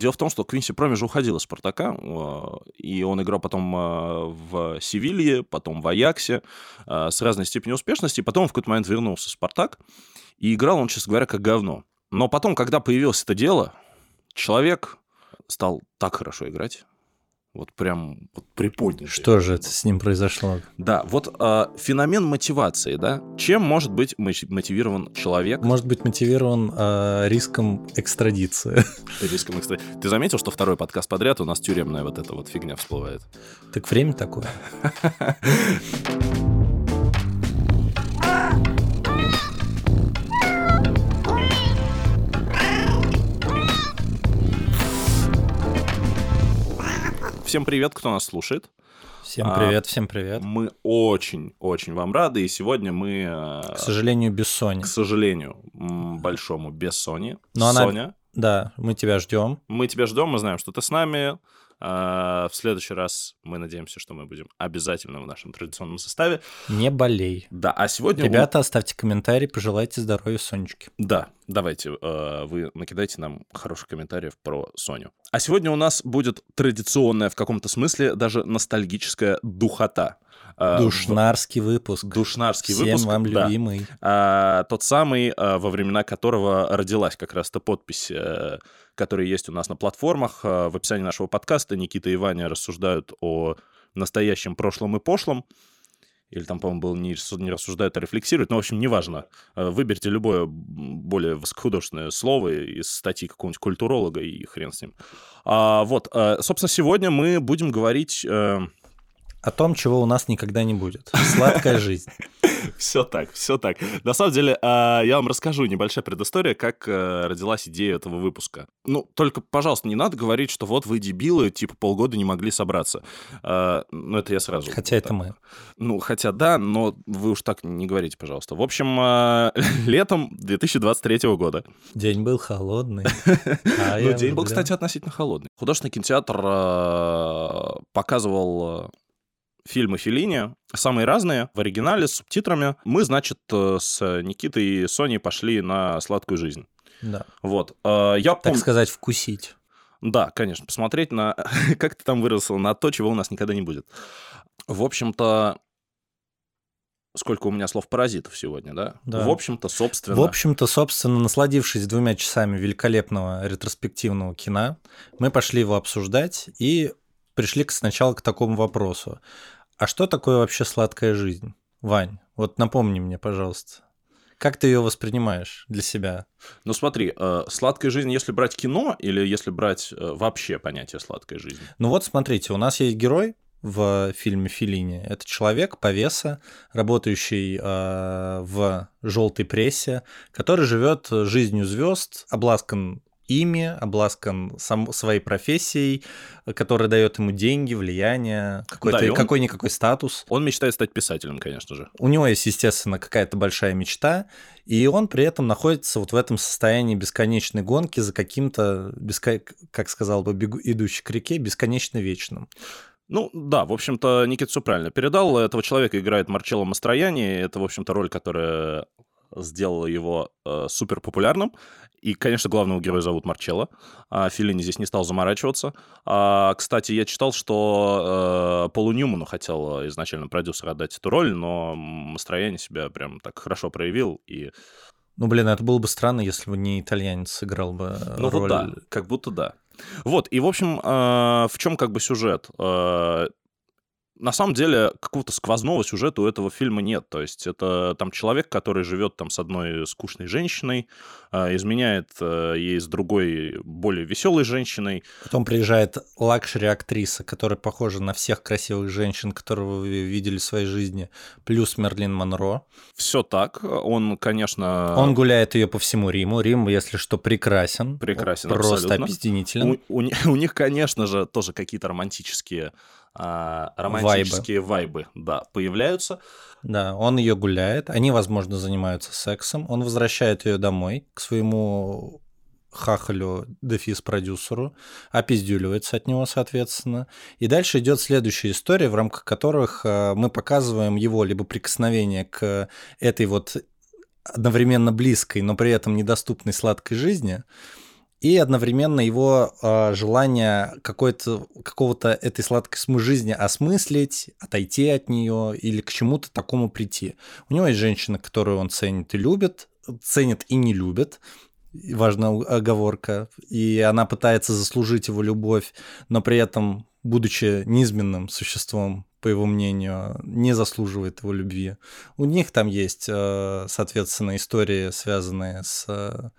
Дело в том, что Квинси Проми же уходил из «Спартака», э, и он играл потом э, в «Севилье», потом в «Аяксе» э, с разной степенью успешности, и потом в какой-то момент вернулся в «Спартак», и играл он, честно говоря, как говно. Но потом, когда появилось это дело, человек стал так хорошо играть, вот прям вот приподнятый. Что же это с ним произошло? Да, вот э, феномен мотивации, да. Чем может быть мотивирован человек? Может быть мотивирован э, риском экстрадиции. Риском экстрадиции. Ты заметил, что второй подкаст подряд у нас тюремная вот эта вот фигня всплывает? Так время такое. Всем привет, кто нас слушает. Всем привет, а, всем привет. Мы очень-очень вам рады, и сегодня мы... Э, к сожалению, без Сони. К сожалению, большому без Сони. Но Соня. Она... Да, мы тебя ждем. Мы тебя ждем, мы знаем, что ты с нами. А, в следующий раз мы надеемся, что мы будем обязательно в нашем традиционном составе. Не болей. Да, а сегодня... Ребята, оставьте комментарий, пожелайте здоровья Сонечке. Да, давайте, э, вы накидайте нам хороших комментариев про Соню. А сегодня у нас будет традиционная, в каком-то смысле, даже ностальгическая духота. Э, Душнарский выпуск. Душнарский Всем выпуск. вам да. любимый. А, тот самый, а, во времена которого родилась как раз-то подпись, а, которая есть у нас на платформах. В описании нашего подкаста Никита и Ваня рассуждают о настоящем, прошлом и пошлом. Или там, по-моему, было не, не рассуждают, а рефлексируют. Но, в общем, неважно. Выберите любое более высокохудожественное слово из статьи какого-нибудь культуролога и хрен с ним. А, вот, собственно, сегодня мы будем говорить о том, чего у нас никогда не будет. Сладкая жизнь. Все так, все так. На самом деле, а, я вам расскажу небольшая предыстория, как э, родилась идея этого выпуска. Ну, только, пожалуйста, не надо говорить, что вот вы дебилы, типа полгода не могли собраться. А, ну, это я сразу. Хотя это мы. Ну, хотя да, но вы уж так не говорите, пожалуйста. В общем, а, летом 2023 года. День был холодный. Ну, день был, кстати, относительно холодный. Художественный кинотеатр показывал фильмы Филини, самые разные, в оригинале, с субтитрами. Мы, значит, э, с Никитой и Соней пошли на «Сладкую жизнь». Да. Вот. Э, я так пом... сказать, вкусить. Да, конечно, посмотреть на, как ты там выросла, на то, чего у нас никогда не будет. В общем-то, сколько у меня слов паразитов сегодня, да? да. В общем-то, собственно... В общем-то, собственно, насладившись двумя часами великолепного ретроспективного кино, мы пошли его обсуждать и пришли сначала к такому вопросу. А что такое вообще сладкая жизнь? Вань, вот напомни мне, пожалуйста. Как ты ее воспринимаешь для себя? Ну смотри, э, сладкая жизнь, если брать кино или если брать э, вообще понятие сладкой жизни? Ну вот смотрите, у нас есть герой в фильме Филини. Это человек повеса, работающий э, в желтой прессе, который живет жизнью звезд, обласкан ими, обласкан сам, своей профессией, которая дает ему деньги, влияние, какой-то, да, какой-никакой статус. Он мечтает стать писателем, конечно же. У него есть, естественно, какая-то большая мечта, и он при этом находится вот в этом состоянии бесконечной гонки за каким-то, беско... как сказал бы, бегу... идущий к реке, бесконечно вечным. Ну да, в общем-то, Никита все правильно передал. Этого человека играет Марчелло Мастрояни. Это, в общем-то, роль, которая сделала его э, супер популярным. И, конечно, главного героя зовут Марчелло. А Филини здесь не стал заморачиваться. А, кстати, я читал, что э, Полу Ньюману хотел изначально продюсер отдать эту роль, но Мастрояни себя прям так хорошо проявил. И... Ну, блин, это было бы странно, если бы не итальянец сыграл бы ну, роль. Вот да, как будто да. Вот, и, в общем, э, в чем как бы сюжет? На самом деле какого-то сквозного сюжета у этого фильма нет. То есть это там человек, который живет там с одной скучной женщиной, э, изменяет э, ей с другой более веселой женщиной. Потом приезжает лакшери-актриса, которая похожа на всех красивых женщин, которые вы видели в своей жизни, плюс Мерлин Монро. Все так. Он, конечно... Он гуляет ее по всему Риму. Рим, если что, прекрасен. Прекрасен, Просто абсолютно. опизденителен. У, у, у них, конечно же, тоже какие-то романтические а, романтические вайбы. вайбы, да, появляются. Да, он ее гуляет, они, возможно, занимаются сексом, он возвращает ее домой к своему хахалю дефис-продюсеру, опиздюливается от него, соответственно. И дальше идет следующая история, в рамках которых а, мы показываем его либо прикосновение к этой вот одновременно близкой, но при этом недоступной сладкой жизни, и одновременно его э, желание какого-то этой сладкой смы жизни осмыслить, отойти от нее или к чему-то такому прийти. У него есть женщина, которую он ценит и любит, ценит и не любит, важная оговорка, и она пытается заслужить его любовь, но при этом, будучи низменным существом, по его мнению, не заслуживает его любви. У них там есть, э, соответственно, истории, связанные с э,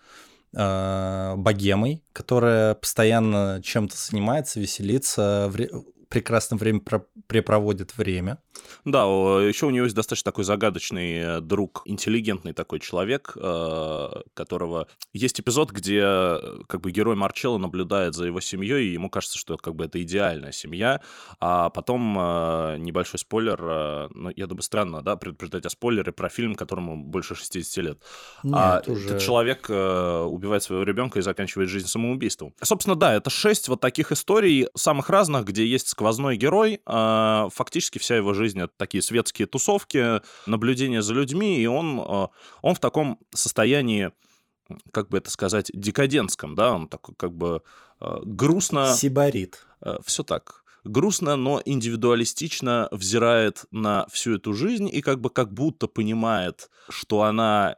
богемой, которая постоянно чем-то занимается, веселится, прекрасно время препроводит время. Да, еще у него есть достаточно такой загадочный э, друг, интеллигентный такой человек, э, которого... Есть эпизод, где э, как бы герой Марчелло наблюдает за его семьей, и ему кажется, что как бы это идеальная семья, а потом небольшой спойлер, ну, я думаю, странно, да, предупреждать о спойлере про фильм, которому больше 60 лет. Нет, а уже... этот человек убивает своего ребенка и заканчивает жизнь самоубийством. Собственно, да, это шесть вот таких историй, самых разных, где есть сквозной герой, фактически вся его жизнь это такие светские тусовки, наблюдение за людьми, и он, а, он в таком состоянии, как бы это сказать, декадентском, да, он такой как бы а, грустно... Сибарит. А, Все так грустно, но индивидуалистично взирает на всю эту жизнь и как бы как будто понимает, что она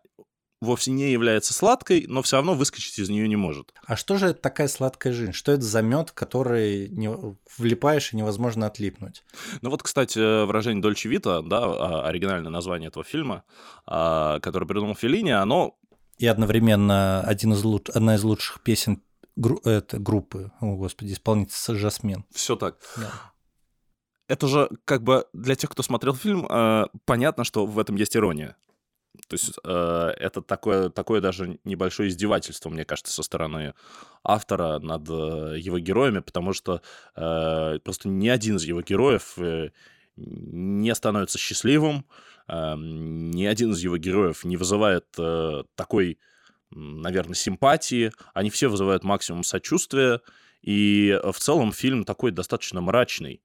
вовсе не является сладкой, но все равно выскочить из нее не может. А что же это такая сладкая жизнь? Что это за мед, который не влипаешь и невозможно отлипнуть? Ну вот, кстати, выражение Дольче Вита, да, а, оригинальное название этого фильма, а, который придумал Феллини, оно... И одновременно один из луч... одна из лучших песен гру... это группы, о господи, исполнительница Жасмин. Все так. Да это же как бы для тех, кто смотрел фильм, э, понятно, что в этом есть ирония. То есть э, это такое, такое даже небольшое издевательство, мне кажется, со стороны автора над э, его героями, потому что э, просто ни один из его героев э, не становится счастливым, э, ни один из его героев не вызывает э, такой, наверное, симпатии, они все вызывают максимум сочувствия, и в целом фильм такой достаточно мрачный.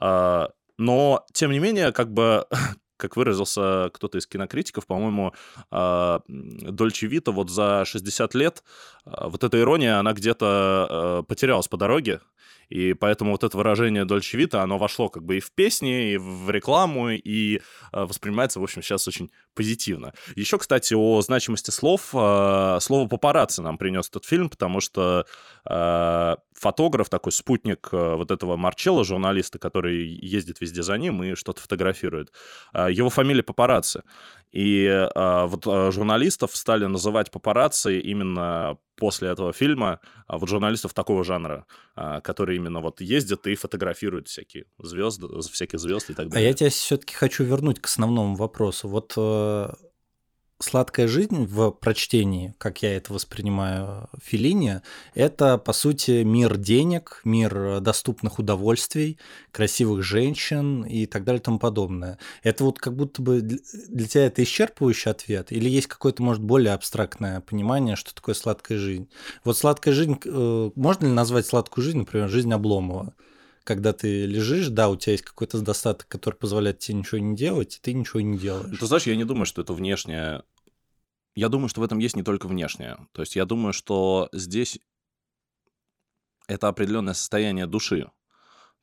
Э, но, тем не менее, как бы как выразился кто-то из кинокритиков, по-моему, а, Дольче Вита вот за 60 лет, а, вот эта ирония, она где-то а, потерялась по дороге, и поэтому вот это выражение Дольче Вита, оно вошло как бы и в песни, и в рекламу, и воспринимается, в общем, сейчас очень позитивно. Еще, кстати, о значимости слов. Слово «папарацци» нам принес этот фильм, потому что фотограф, такой спутник э, вот этого Марчелла, журналиста, который ездит везде за ним и что-то фотографирует. А, его фамилия Папарацци. И а, вот журналистов стали называть папарацци именно после этого фильма, а вот журналистов такого жанра, которые именно вот ездят и фотографируют всякие звезды, всяких звезд и так далее. А я тебя все-таки хочу вернуть к основному вопросу. Вот э, сладкая жизнь в прочтении, как я это воспринимаю, Филини, это, по сути, мир денег, мир доступных удовольствий, красивых женщин и так далее и тому подобное. Это вот как будто бы для тебя это исчерпывающий ответ? Или есть какое-то, может, более абстрактное понимание, что такое сладкая жизнь? Вот сладкая жизнь, э, можно ли назвать сладкую жизнь, например, жизнь Обломова? когда ты лежишь, да, у тебя есть какой-то достаток, который позволяет тебе ничего не делать, и ты ничего не делаешь. Ты знаешь, я не думаю, что это внешнее. Я думаю, что в этом есть не только внешнее. То есть я думаю, что здесь это определенное состояние души.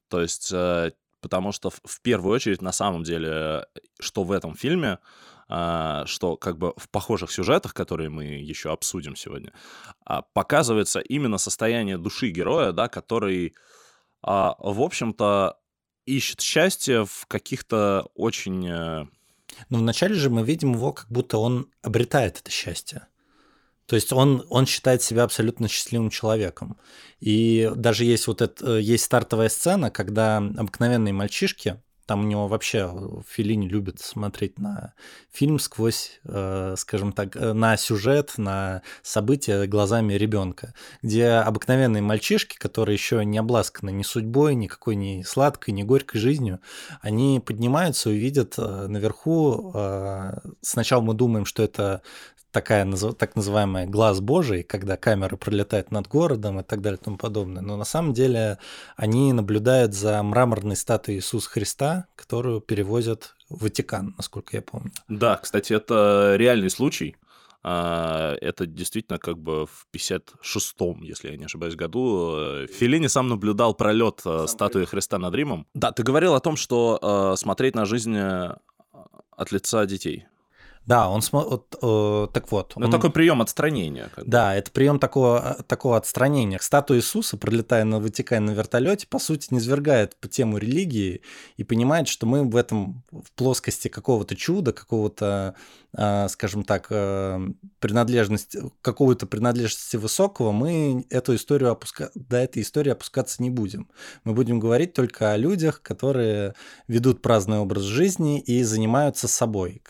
То есть, э, потому что в первую очередь, на самом деле, что в этом фильме, э, что как бы в похожих сюжетах, которые мы еще обсудим сегодня, а, показывается именно состояние души героя, да, который а, в общем-то, ищет счастье в каких-то очень... Э, Но вначале же мы видим его, как будто он обретает это счастье. То есть он, он считает себя абсолютно счастливым человеком. И даже есть вот это, есть стартовая сцена, когда обыкновенные мальчишки, там у него вообще Филини любит смотреть на фильм сквозь, э, скажем так, э, на сюжет, на события глазами ребенка, где обыкновенные мальчишки, которые еще не обласканы ни судьбой, никакой ни сладкой, ни горькой жизнью, они поднимаются и видят э, наверху. Сначала мы думаем, что это такая так называемая глаз Божий, когда камера пролетает над городом и так далее и тому подобное. Но на самом деле они наблюдают за мраморной статуей Иисуса Христа, которую перевозят в Ватикан, насколько я помню. Да, кстати, это реальный случай. А, это действительно как бы в 56-м, если я не ошибаюсь, году. Э, Филини сам наблюдал пролет э, статуи Христа над Римом. Да, ты говорил о том, что э, смотреть на жизнь от лица детей. Да, он смотрит, э, так вот. Ну, он... такой прием отстранения. Как да, бы. это прием такого, такого отстранения. Статуя Иисуса, пролетая на Ватикане на вертолете, по сути, низвергает по тему религии и понимает, что мы в этом, в плоскости какого-то чуда, какого-то скажем так, э, принадлежность, какую-то принадлежности высокого, мы эту историю опуска... до этой истории опускаться не будем. Мы будем говорить только о людях, которые ведут праздный образ жизни и занимаются собой.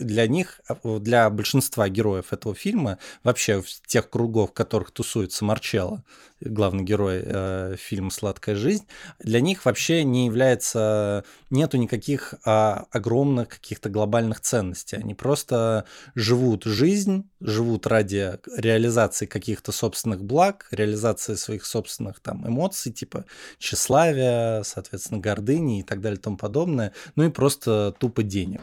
Для них, а, для большинства героев этого фильма, вообще в тех кругов, в которых тусуется Марчелло, главный герой э, фильма «Сладкая жизнь», для них вообще не является, нету никаких а, огромных каких-то глобальных ценностей. Они просто живут жизнь, живут ради реализации каких-то собственных благ, реализации своих собственных там эмоций, типа тщеславия, соответственно, гордыни и так далее и тому подобное, ну и просто тупо денег.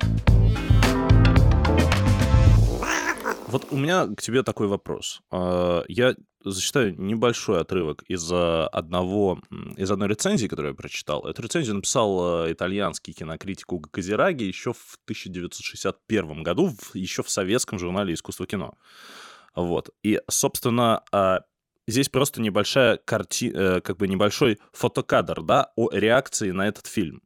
Вот у меня к тебе такой вопрос. А, я зачитаю небольшой отрывок из одного, из одной рецензии, которую я прочитал. Эту рецензию написал э, итальянский кинокритик Уго Казираги еще в 1961 году, еще в советском журнале «Искусство кино». Вот. И, собственно, а, здесь просто небольшая карти... Э, как бы небольшой фотокадр, да, о реакции на этот фильм.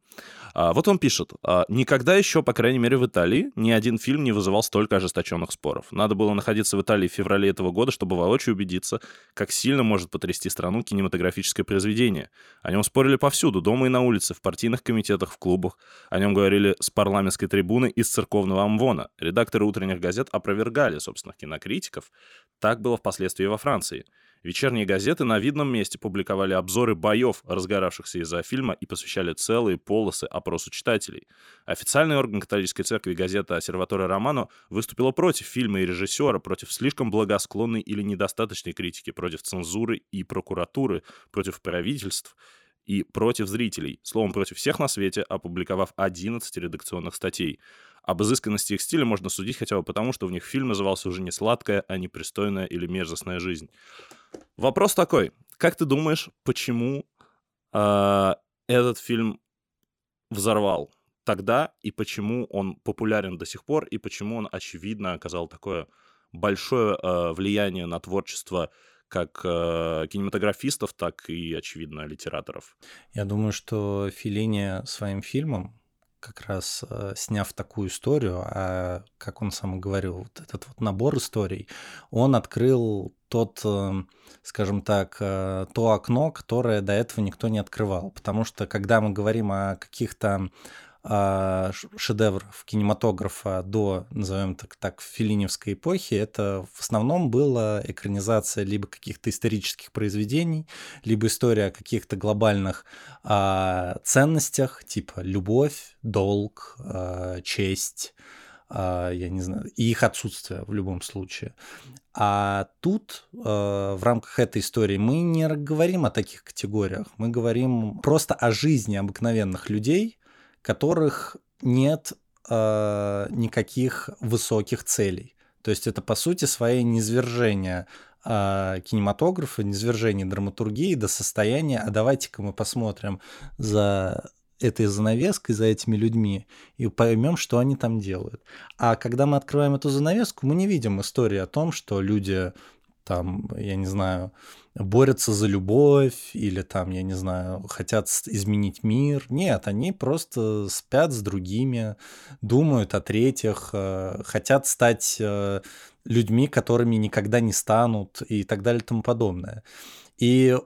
А, вот он пишет. А, «Никогда еще, по крайней мере в Италии, ни один фильм не вызывал столько ожесточенных споров. Надо было находиться в Италии в феврале этого года, чтобы воочию убедиться, как сильно может потрясти страну кинематографическое произведение. О нем спорили повсюду, дома и на улице, в партийных комитетах, в клубах. О нем говорили с парламентской трибуны и с церковного амвона. Редакторы утренних газет опровергали собственных кинокритиков. Так было впоследствии во Франции. Вечерние газеты на видном месте публиковали обзоры боев, разгоравшихся из-за фильма, и посвящали целые полосы опросу читателей. Официальный орган католической церкви газета «Серватория Романо» выступила против фильма и режиссера, против слишком благосклонной или недостаточной критики, против цензуры и прокуратуры, против правительств и против зрителей. Словом, против всех на свете, опубликовав 11 редакционных статей. Об изысканности их стиля можно судить хотя бы потому, что в них фильм назывался уже не «Сладкая», а «Непристойная» или «Мерзостная жизнь». Вопрос такой. Как ты думаешь, почему э, этот фильм взорвал тогда, и почему он популярен до сих пор, и почему он, очевидно, оказал такое большое э, влияние на творчество как э, кинематографистов, так и, очевидно, литераторов? Я думаю, что Филини своим фильмом как раз э, сняв такую историю, а как он сам говорил, вот этот вот набор историй, он открыл тот, э, скажем так, э, то окно, которое до этого никто не открывал. Потому что когда мы говорим о каких-то а, шедевров кинематографа до, назовем так, так, филиневской эпохи, это в основном была экранизация либо каких-то исторических произведений, либо история о каких-то глобальных а, ценностях, типа любовь, долг, а, честь, а, я не знаю, и их отсутствие в любом случае. А тут в рамках этой истории мы не говорим о таких категориях, мы говорим просто о жизни обыкновенных людей, которых нет э, никаких высоких целей. То есть это, по сути, своей низвержение э, кинематографа, низвержение драматургии до состояния, а давайте-ка мы посмотрим за этой занавеской, за этими людьми, и поймем, что они там делают. А когда мы открываем эту занавеску, мы не видим истории о том, что люди там, я не знаю, борются за любовь или там, я не знаю, хотят изменить мир. Нет, они просто спят с другими, думают о третьих, э, хотят стать э, людьми, которыми никогда не станут и так далее и тому подобное. И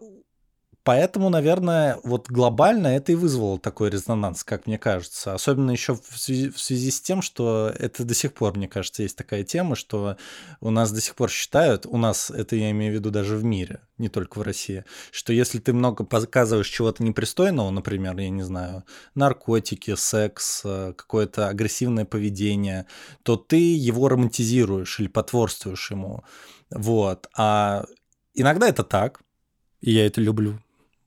Поэтому, наверное, вот глобально это и вызвало такой резонанс, как мне кажется. Особенно еще в связи, в связи с тем, что это до сих пор, мне кажется, есть такая тема, что у нас до сих пор считают, у нас, это я имею в виду даже в мире, не только в России, что если ты много показываешь чего-то непристойного, например, я не знаю, наркотики, секс, э, какое-то агрессивное поведение, то ты его романтизируешь или потворствуешь ему. Вот. А иногда это так, и я это люблю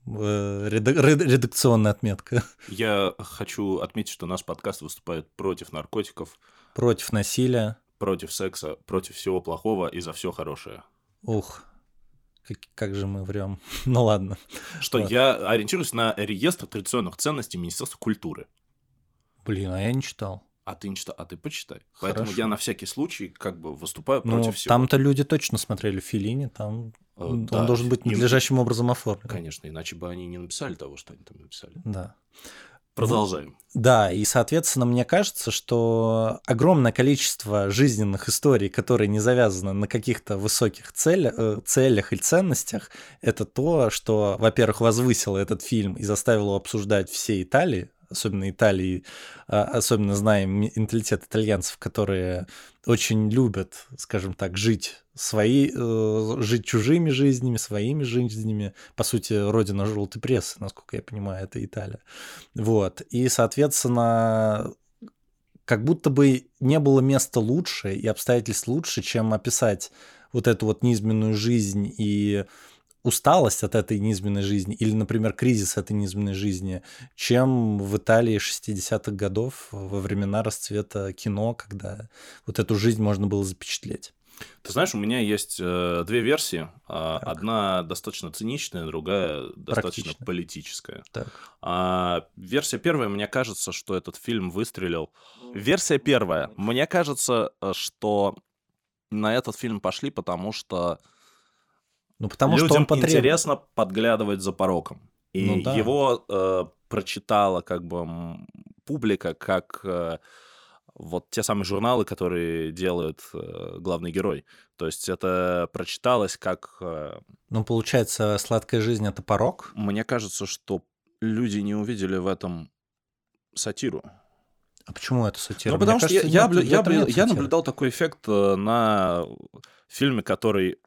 редакционная отметка. Я хочу отметить, что наш подкаст выступает против наркотиков. Против насилия. против секса, против всего плохого и за все хорошее. Ух, как, как же мы врем. ну ладно. Что Вот. я ориентируюсь на реестр традиционных ценностей Министерства культуры. Блин, а я не читал. А ты читай, а ты почитай. Поэтому Хорошо. я на всякий случай как бы выступаю Ну, против всего. там-то люди точно смотрели Филини, там Э, он да, должен быть им- надлежащим образом оформлен. Конечно, иначе бы они не написали того, что они там написали. Да. Продолжаем. Да, и, соответственно, мне кажется, что огромное количество жизненных историй, которые не завязаны на каких-то высоких целях, э, целях и ценностях, это то, что, во-первых, возвысило этот фильм и заставило обсуждать все Италии, особенно Италии, а, особенно знаем менталитет итальянцев, которые очень любят, скажем так, жить свои, э, жить чужими жизнями, своими жизнями. По сути, родина желтой прессы, насколько я понимаю, это Италия. Вот. И, соответственно, как будто бы не было места лучше и обстоятельств лучше, чем описать вот эту вот низменную жизнь и усталость от этой низменной жизни или, например, кризис этой низменной жизни, чем в Италии 60-х годов во времена расцвета кино, когда вот эту жизнь можно было запечатлеть. Ты знаешь, у меня есть э, две версии. А, Так. Одна достаточно циничная, другая достаточно политическая. Так. А, версия первая, мне кажется, что этот фильм выстрелил. Версия первая. Мне кажется, э, что на этот фильм пошли, потому что Ну, потому людям что он потреб... интересно подглядывать за пороком. И Ну да. его э, прочитала как бы публика, как э, вот те самые журналы, которые делают э, главный герой. То есть это прочиталось как... э, Ну, получается, сладкая жизнь это порог. мне кажется, что люди не увидели в этом сатиру. А почему это сатира? Ну, Мне потому что я, кажется, я, нет, я, нет я сатиры. наблюдал такой эффект э, на фильме, который,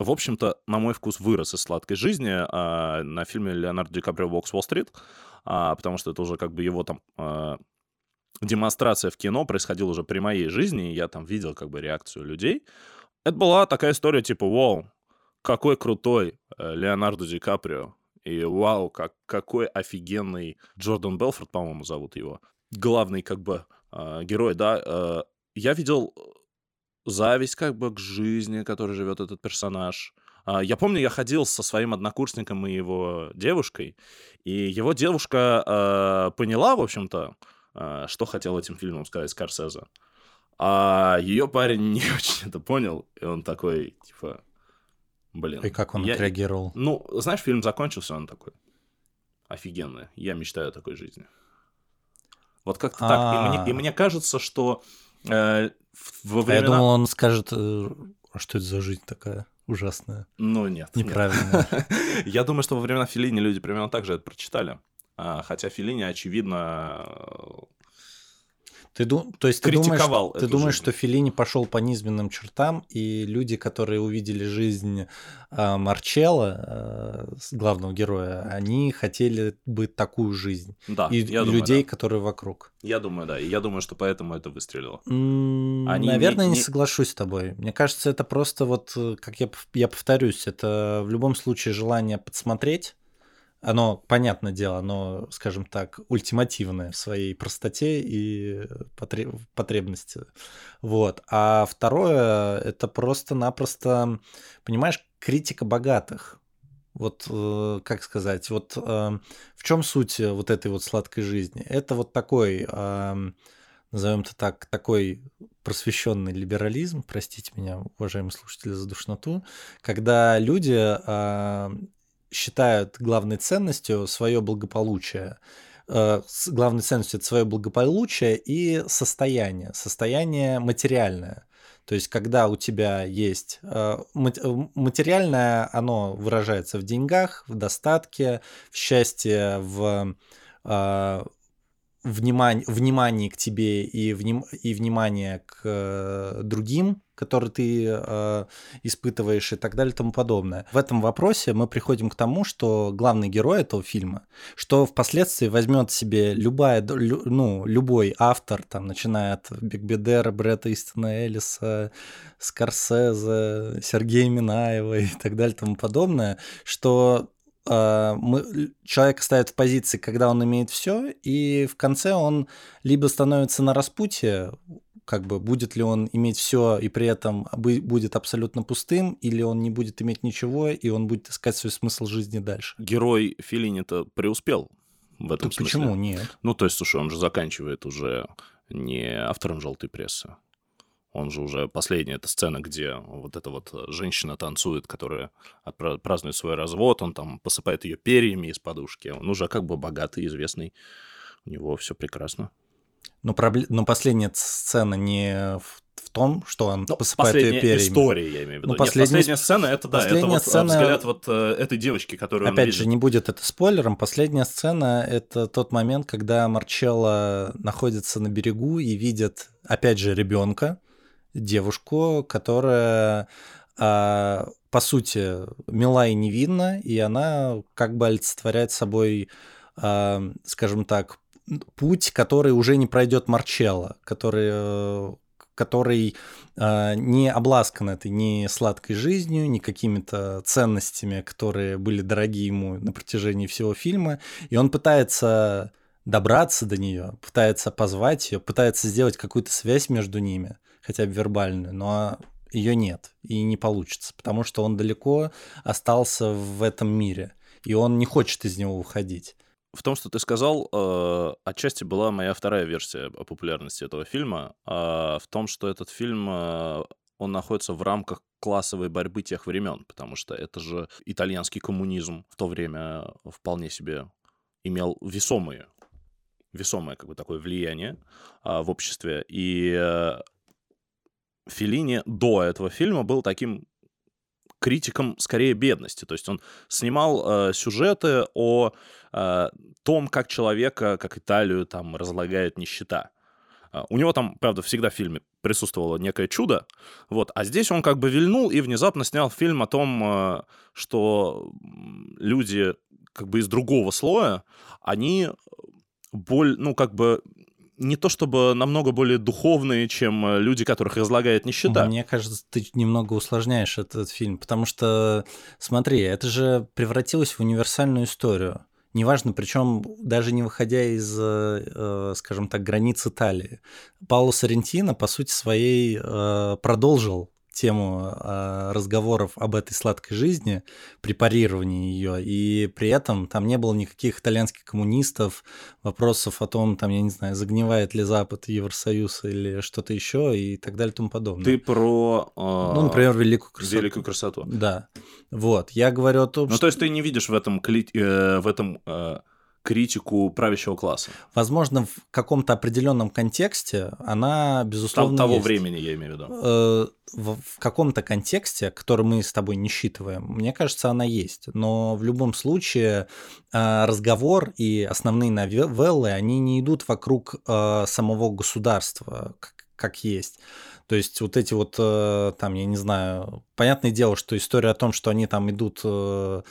в общем-то, на мой вкус, вырос из сладкой жизни, а, на фильме Леонардо Ди Каприо «Бокс Уолл-стрит», а, потому что это уже как бы его там а, демонстрация в кино происходила уже при моей жизни, и я там видел как бы реакцию людей. Это была такая история типа «Вау, какой крутой э, Леонардо Ди Каприо!» И «Вау, как, какой офигенный Джордан Белфорд, по-моему, зовут его. Главный как бы герой, да. э, я видел зависть как бы к жизни, которой живет этот персонаж. А, Я помню, я ходил со своим однокурсником и его девушкой, и его девушка э, поняла, в общем-то, э, что хотел этим фильмом сказать Скорсезе. А ее парень не очень это понял, и он такой, типа, блин. И как он я- отреагировал? Ну, знаешь, фильм закончился, он такой, офигенно, я мечтаю о такой жизни. Вот как-то так. И мне, и мне кажется, что э, во А я времена... думал, он скажет, э, а что это за жизнь такая ужасная, Ну, нет. неправильная. Я думаю, что во времена Филини люди примерно так же это прочитали. А, Хотя Филини, очевидно, Ты, ду- то есть ты думаешь, ты думаешь, жизнь. что Филини пошел по низменным чертам, и люди, которые увидели жизнь а, Марчелла, с- главного героя, они хотели бы такую жизнь. да, и я думаю, людей, да. которые вокруг. Я думаю, да. И я думаю, что поэтому это выстрелило. М, Они не- Наверное, не, не- соглашусь с тобой. Мне кажется, это просто вот, э, как я, я повторюсь, это в любом случае желание подсмотреть. Оно, понятное дело, оно, скажем так, ультимативное в своей простоте и потре- потребности. Вот. А второе, это просто-напросто, понимаешь, критика богатых. Вот, э, как сказать, вот э, в чем суть вот этой вот сладкой жизни? Это вот такой, эм, назовем это так, такой просвещенный либерализм, простите меня, уважаемые слушатели, за душноту, когда люди э, считают главной ценностью свое благополучие. Э, Главной ценностью это свое благополучие и состояние, состояние материальное. То есть, когда у тебя есть э, э, материальное, оно выражается в деньгах, в достатке, в счастье, в внимание, внимание к тебе и, вним, и внимание к э, другим, которые ты э, испытываешь и так далее и тому подобное. В этом вопросе мы приходим к тому, что главный герой этого фильма, что впоследствии возьмет себе любая, лю- ну, любой автор, там, начиная от Бигбедера, Бретта Истона Элиса, Скорсезе, Сергея Минаева и так далее и тому подобное, что мы, человека ставят в позиции, когда он имеет все, и в конце он либо становится на распутье, как бы будет ли он иметь все и при этом будет абсолютно пустым, или он не будет иметь ничего, и он будет искать свой смысл жизни дальше. Герой Филини-то преуспел в этом так смысле. Почему нет? Ну, то есть, слушай, он же заканчивает уже не автором желтой прессы. Он же уже последняя эта сцена, где вот эта вот женщина танцует, которая празднует свой развод, он там посыпает ее перьями из подушки. Он уже как бы богатый, известный. У него все прекрасно. Но, пробл... Но последняя сцена не в, в том, что он ну, посыпает ее перьями. история, я имею в виду. Ну, последняя... Нет, последняя сцена, это да, это вот сцена... взгляд вот э, этой девочки, которую Опять же, не будет это спойлером. Последняя сцена — это тот момент, когда Марчелло находится на берегу и видит, опять же, ребенка, девушку, которая а, по сути мила и невинна, и она как бы олицетворяет собой, а, скажем так, путь, который уже не пройдет Марчелло, который, который э, не обласкан этой ни сладкой жизнью, ни какими-то ценностями, которые были дороги ему на протяжении всего фильма. И он пытается добраться до нее, пытается позвать ее, пытается сделать какую-то связь между ними – хотя бы вербальную, но ее нет и не получится, потому что он далеко остался в этом мире, и он не хочет из него уходить. В том, что ты сказал, э, отчасти была моя вторая версия о популярности этого фильма, э, в том, что этот фильм э, он находится в рамках классовой борьбы тех времен, потому что это же итальянский коммунизм в то время вполне себе имел весомые весомое как бы такое влияние а, в обществе. И э, Филини до этого фильма был таким критиком скорее бедности. То есть он снимал э, сюжеты о э, том, как человека, как Италию там разлагает нищета. Uh, у него там, правда, всегда в фильме присутствовало некое чудо, вот, а здесь он как бы вильнул и внезапно снял фильм о том, uh, что люди как бы из другого слоя, они боль, ну, как бы не то чтобы намного более духовные, чем э, люди, которых излагает нищета. Мне кажется, ты немного усложняешь этот фильм, потому что, смотри, это же превратилось в универсальную историю. Неважно, причем даже не выходя из, э, э, скажем так, границ Италии. Пауло Соррентино, по сути своей, продолжил тему э, разговоров об этой сладкой жизни, препарировании ее, и при этом там не было никаких итальянских коммунистов, вопросов о том, там, я не знаю, загнивает ли Запад Евросоюз или что-то еще и так далее и тому подобное. Ты про... Э, ну, например, великую красоту. Великую красоту. Да. Вот, я говорю о том, Ну, что... то есть ты не видишь в этом, э, в этом э, критику правящего класса. Возможно, в каком-то определенном контексте она, безусловно, того есть. времени, я имею в виду. Э, в, в каком-то контексте, который мы с тобой не считываем, мне кажется, она есть. Но в любом случае э, разговор и основные новеллы, они не идут вокруг э, самого государства, как есть. То есть вот эти вот, там, я не знаю, понятное дело, что история о том, что они там идут, я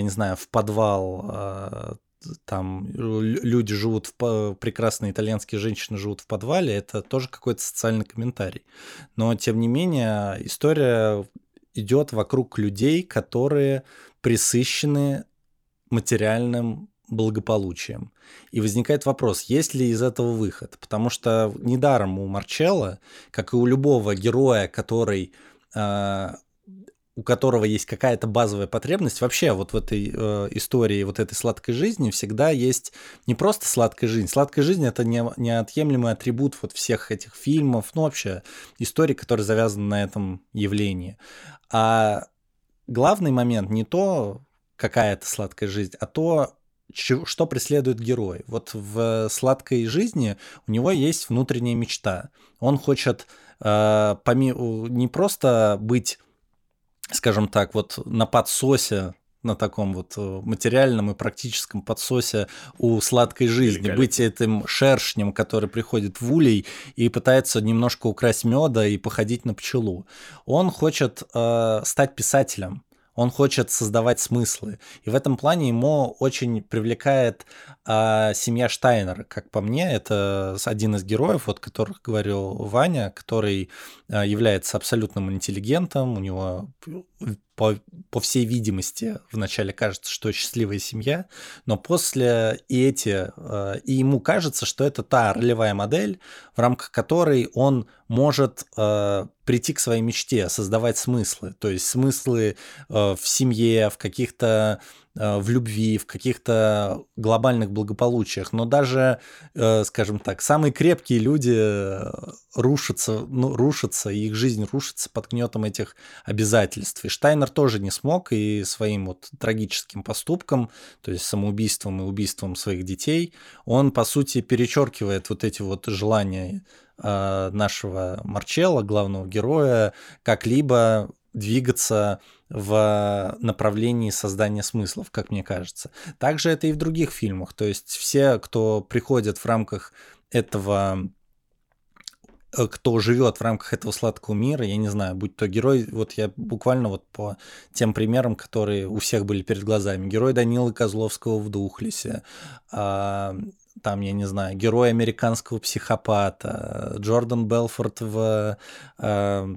не знаю, в подвал там люди живут в прекрасные итальянские женщины живут в подвале, это тоже какой-то социальный комментарий. Но тем не менее история идет вокруг людей, которые присыщены материальным благополучием. И возникает вопрос, есть ли из этого выход? Потому что недаром у Марчелла, как и у любого героя, который а, у которого есть какая-то базовая потребность, вообще вот в этой э, истории вот этой сладкой жизни всегда есть не просто сладкая жизнь. Сладкая жизнь это не, неотъемлемый атрибут вот всех этих фильмов, ну вообще истории, которые завязаны на этом явлении. А главный момент не то, какая это сладкая жизнь, а то, что преследует герой. Вот в сладкой жизни у него есть внутренняя мечта. Он хочет э, поми- не просто быть скажем так, вот на подсосе на таком вот э, материальном и практическом подсосе у сладкой жизни, быть этим шершнем, который приходит в улей и пытается немножко украсть меда и походить на пчелу. Он хочет э, стать писателем, он хочет создавать смыслы. И в этом плане ему очень привлекает а, семья Штайнер. Как по мне, это один из героев, вот которых говорил Ваня, который а, является абсолютным интеллигентом, у него по, по всей видимости, вначале кажется, что счастливая семья, но после и эти, э, и ему кажется, что это та ролевая модель, в рамках которой он может э, прийти к своей мечте, создавать смыслы, то есть смыслы э, в семье, в каких-то в любви, в каких-то глобальных благополучиях, но даже, э, скажем так, самые крепкие люди э, рушатся, ну, рушатся, и их жизнь рушится под гнетом этих обязательств. И Штайнер тоже не смог, и своим вот трагическим поступком, то есть самоубийством и убийством своих детей, он, по сути, перечеркивает вот эти вот желания нашего Марчелла, главного героя, как-либо двигаться в направлении создания смыслов, как мне кажется. Также это и в других фильмах. То есть все, кто приходит в рамках этого э, кто живет в рамках этого сладкого мира, я не знаю, будь то герой, вот я буквально вот по тем примерам, которые у всех были перед глазами, герой Данилы Козловского в Духлесе, а, там, я не знаю, герой американского психопата, Джордан Белфорд в а,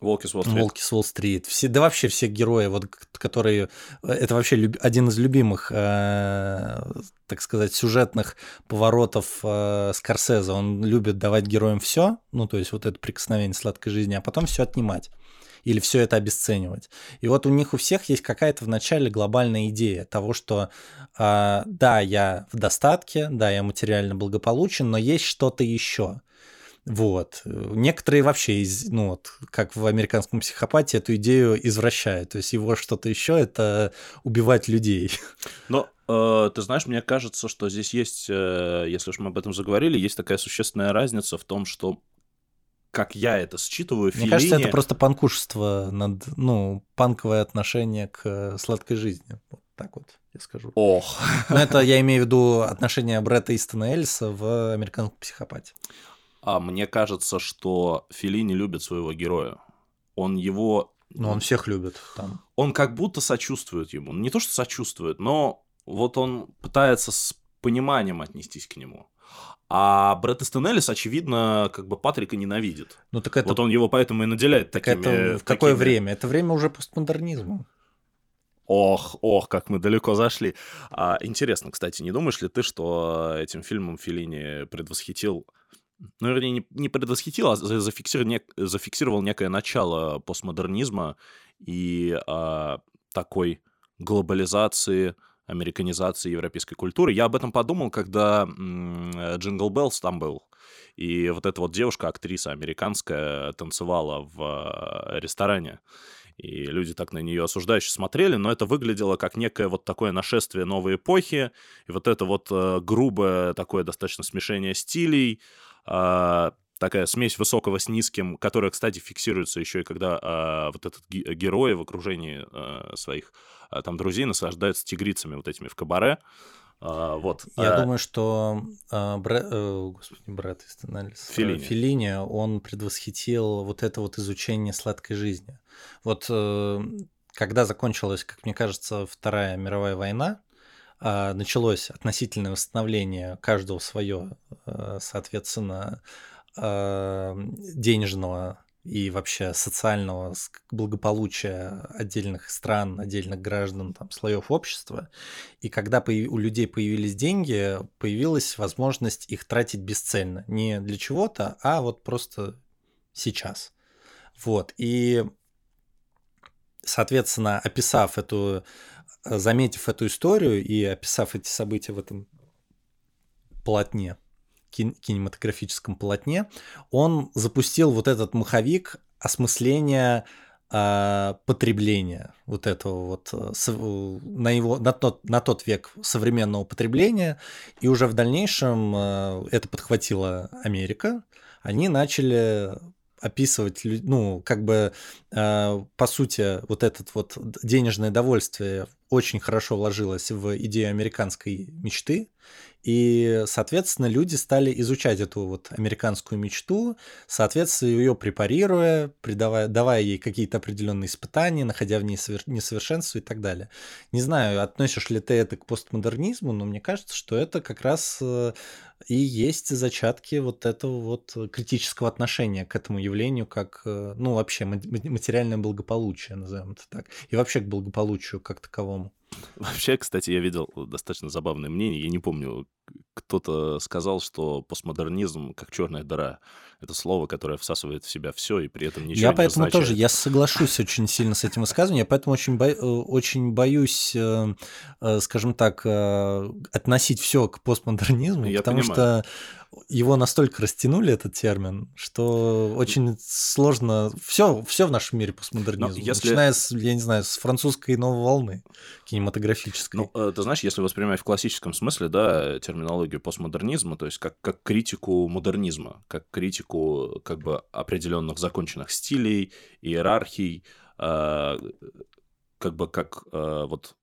Волки с Уолл-стрит. Волки с Уолл-стрит. Все, да вообще все герои, вот, которые... Это вообще люб, один из любимых, э, так сказать, сюжетных поворотов э, Скорсезе. Он любит давать героям все, ну, то есть вот это прикосновение сладкой жизни, а потом все отнимать или все это обесценивать. И вот у них у всех есть какая-то вначале глобальная идея того, что э, да, я в достатке, да, я материально благополучен, но есть что-то еще. Вот. Некоторые вообще, из, ну вот, как в американском психопате, эту идею извращают. То есть его что-то еще это убивать людей. Но э, ты знаешь, мне кажется, что здесь есть, э, если уж мы об этом заговорили, есть такая существенная разница в том, что как я это считываю, Мне Филини... кажется, это просто панкушество, над, ну, панковое отношение к сладкой жизни. Вот так вот я скажу. Ох. Но это я имею в виду отношение Бретта Истона Эльса в «Американском психопате». А мне кажется, что Филини любит своего героя. Он его... Ну, он всех любит там. Он как будто сочувствует ему. Не то, что сочувствует, но вот он пытается с пониманием отнестись к нему. А Брэд Эстенелис, очевидно, как бы Патрика ненавидит. Ну, так это... Вот он его поэтому и наделяет так такими... это в какое время? Это время уже постмодернизма. Ох, ох, как мы далеко зашли. А, интересно, кстати, не думаешь ли ты, что этим фильмом Филини предвосхитил ну, вернее, не, не предвосхитил, а зафиксировал, нек, зафиксировал некое начало постмодернизма и а, такой глобализации, американизации европейской культуры. Я об этом подумал, когда Jingle Bells там был. И вот эта вот девушка, актриса американская, танцевала в а, ресторане. И люди так на нее осуждающе смотрели, но это выглядело как некое вот такое нашествие новой эпохи. И вот это вот э, грубое такое достаточно смешение стилей, такая смесь высокого с низким, которая, кстати, фиксируется еще и когда а, вот этот герой в окружении а, своих а, там друзей наслаждается тигрицами вот этими в кабаре. А, вот. Я а... думаю, что а, Брэ... э, господи, брат Истаналис, Филини. Филини, он предвосхитил вот это вот изучение сладкой жизни. Вот э, когда закончилась, как мне кажется, Вторая мировая война, а, началось относительное восстановление каждого свое, а, соответственно, а, денежного и вообще социального благополучия отдельных стран, отдельных граждан, там, слоев общества. И когда у людей появились деньги, появилась возможность их тратить бесцельно. Не для чего-то, а вот просто сейчас. Вот. И, соответственно, описав эту заметив эту историю и описав эти события в этом полотне, кинематографическом полотне, он запустил вот этот маховик осмысления э, потребления вот этого вот э, на его на тот на тот век современного потребления. И уже в дальнейшем э, это подхватила Америка. Они начали описывать, ну, как бы, э, по сути, вот этот вот денежное довольствие очень хорошо вложилось в идею американской мечты, И, соответственно, люди стали изучать эту вот американскую мечту, соответственно, ее препарируя, придавая, давая ей какие-то определенные испытания, находя в ней несовершенство и так далее. Не знаю, относишь ли ты это к постмодернизму, но мне кажется, что это как раз э, и есть зачатки вот этого вот критического отношения к этому явлению, как, э, ну, вообще материальное благополучие, назовем это так, и вообще к благополучию как таковому. Вообще, кстати, я видел достаточно забавное мнение. Я не помню, кто-то сказал, что постмодернизм как черная дыра. Это слово, которое всасывает в себя все и при этом ничего я не поэтому означает. тоже, я соглашусь очень сильно с этим высказыванием, я поэтому очень, бо... Э, очень боюсь, э, э, скажем так, относить все к постмодернизму, я потому понимаю. что его настолько растянули, этот термин, что очень сложно... Все, все в нашем мире постмодернизм. Если... Начиная с, я не знаю, с французской новой волны кинематографической. Ну, ты знаешь, если воспринимать в классическом смысле, да, терминологию постмодернизма, то есть как, как критику модернизма, как критику как бы определенных законченных стилей, иерархий, э, как бы как э, вот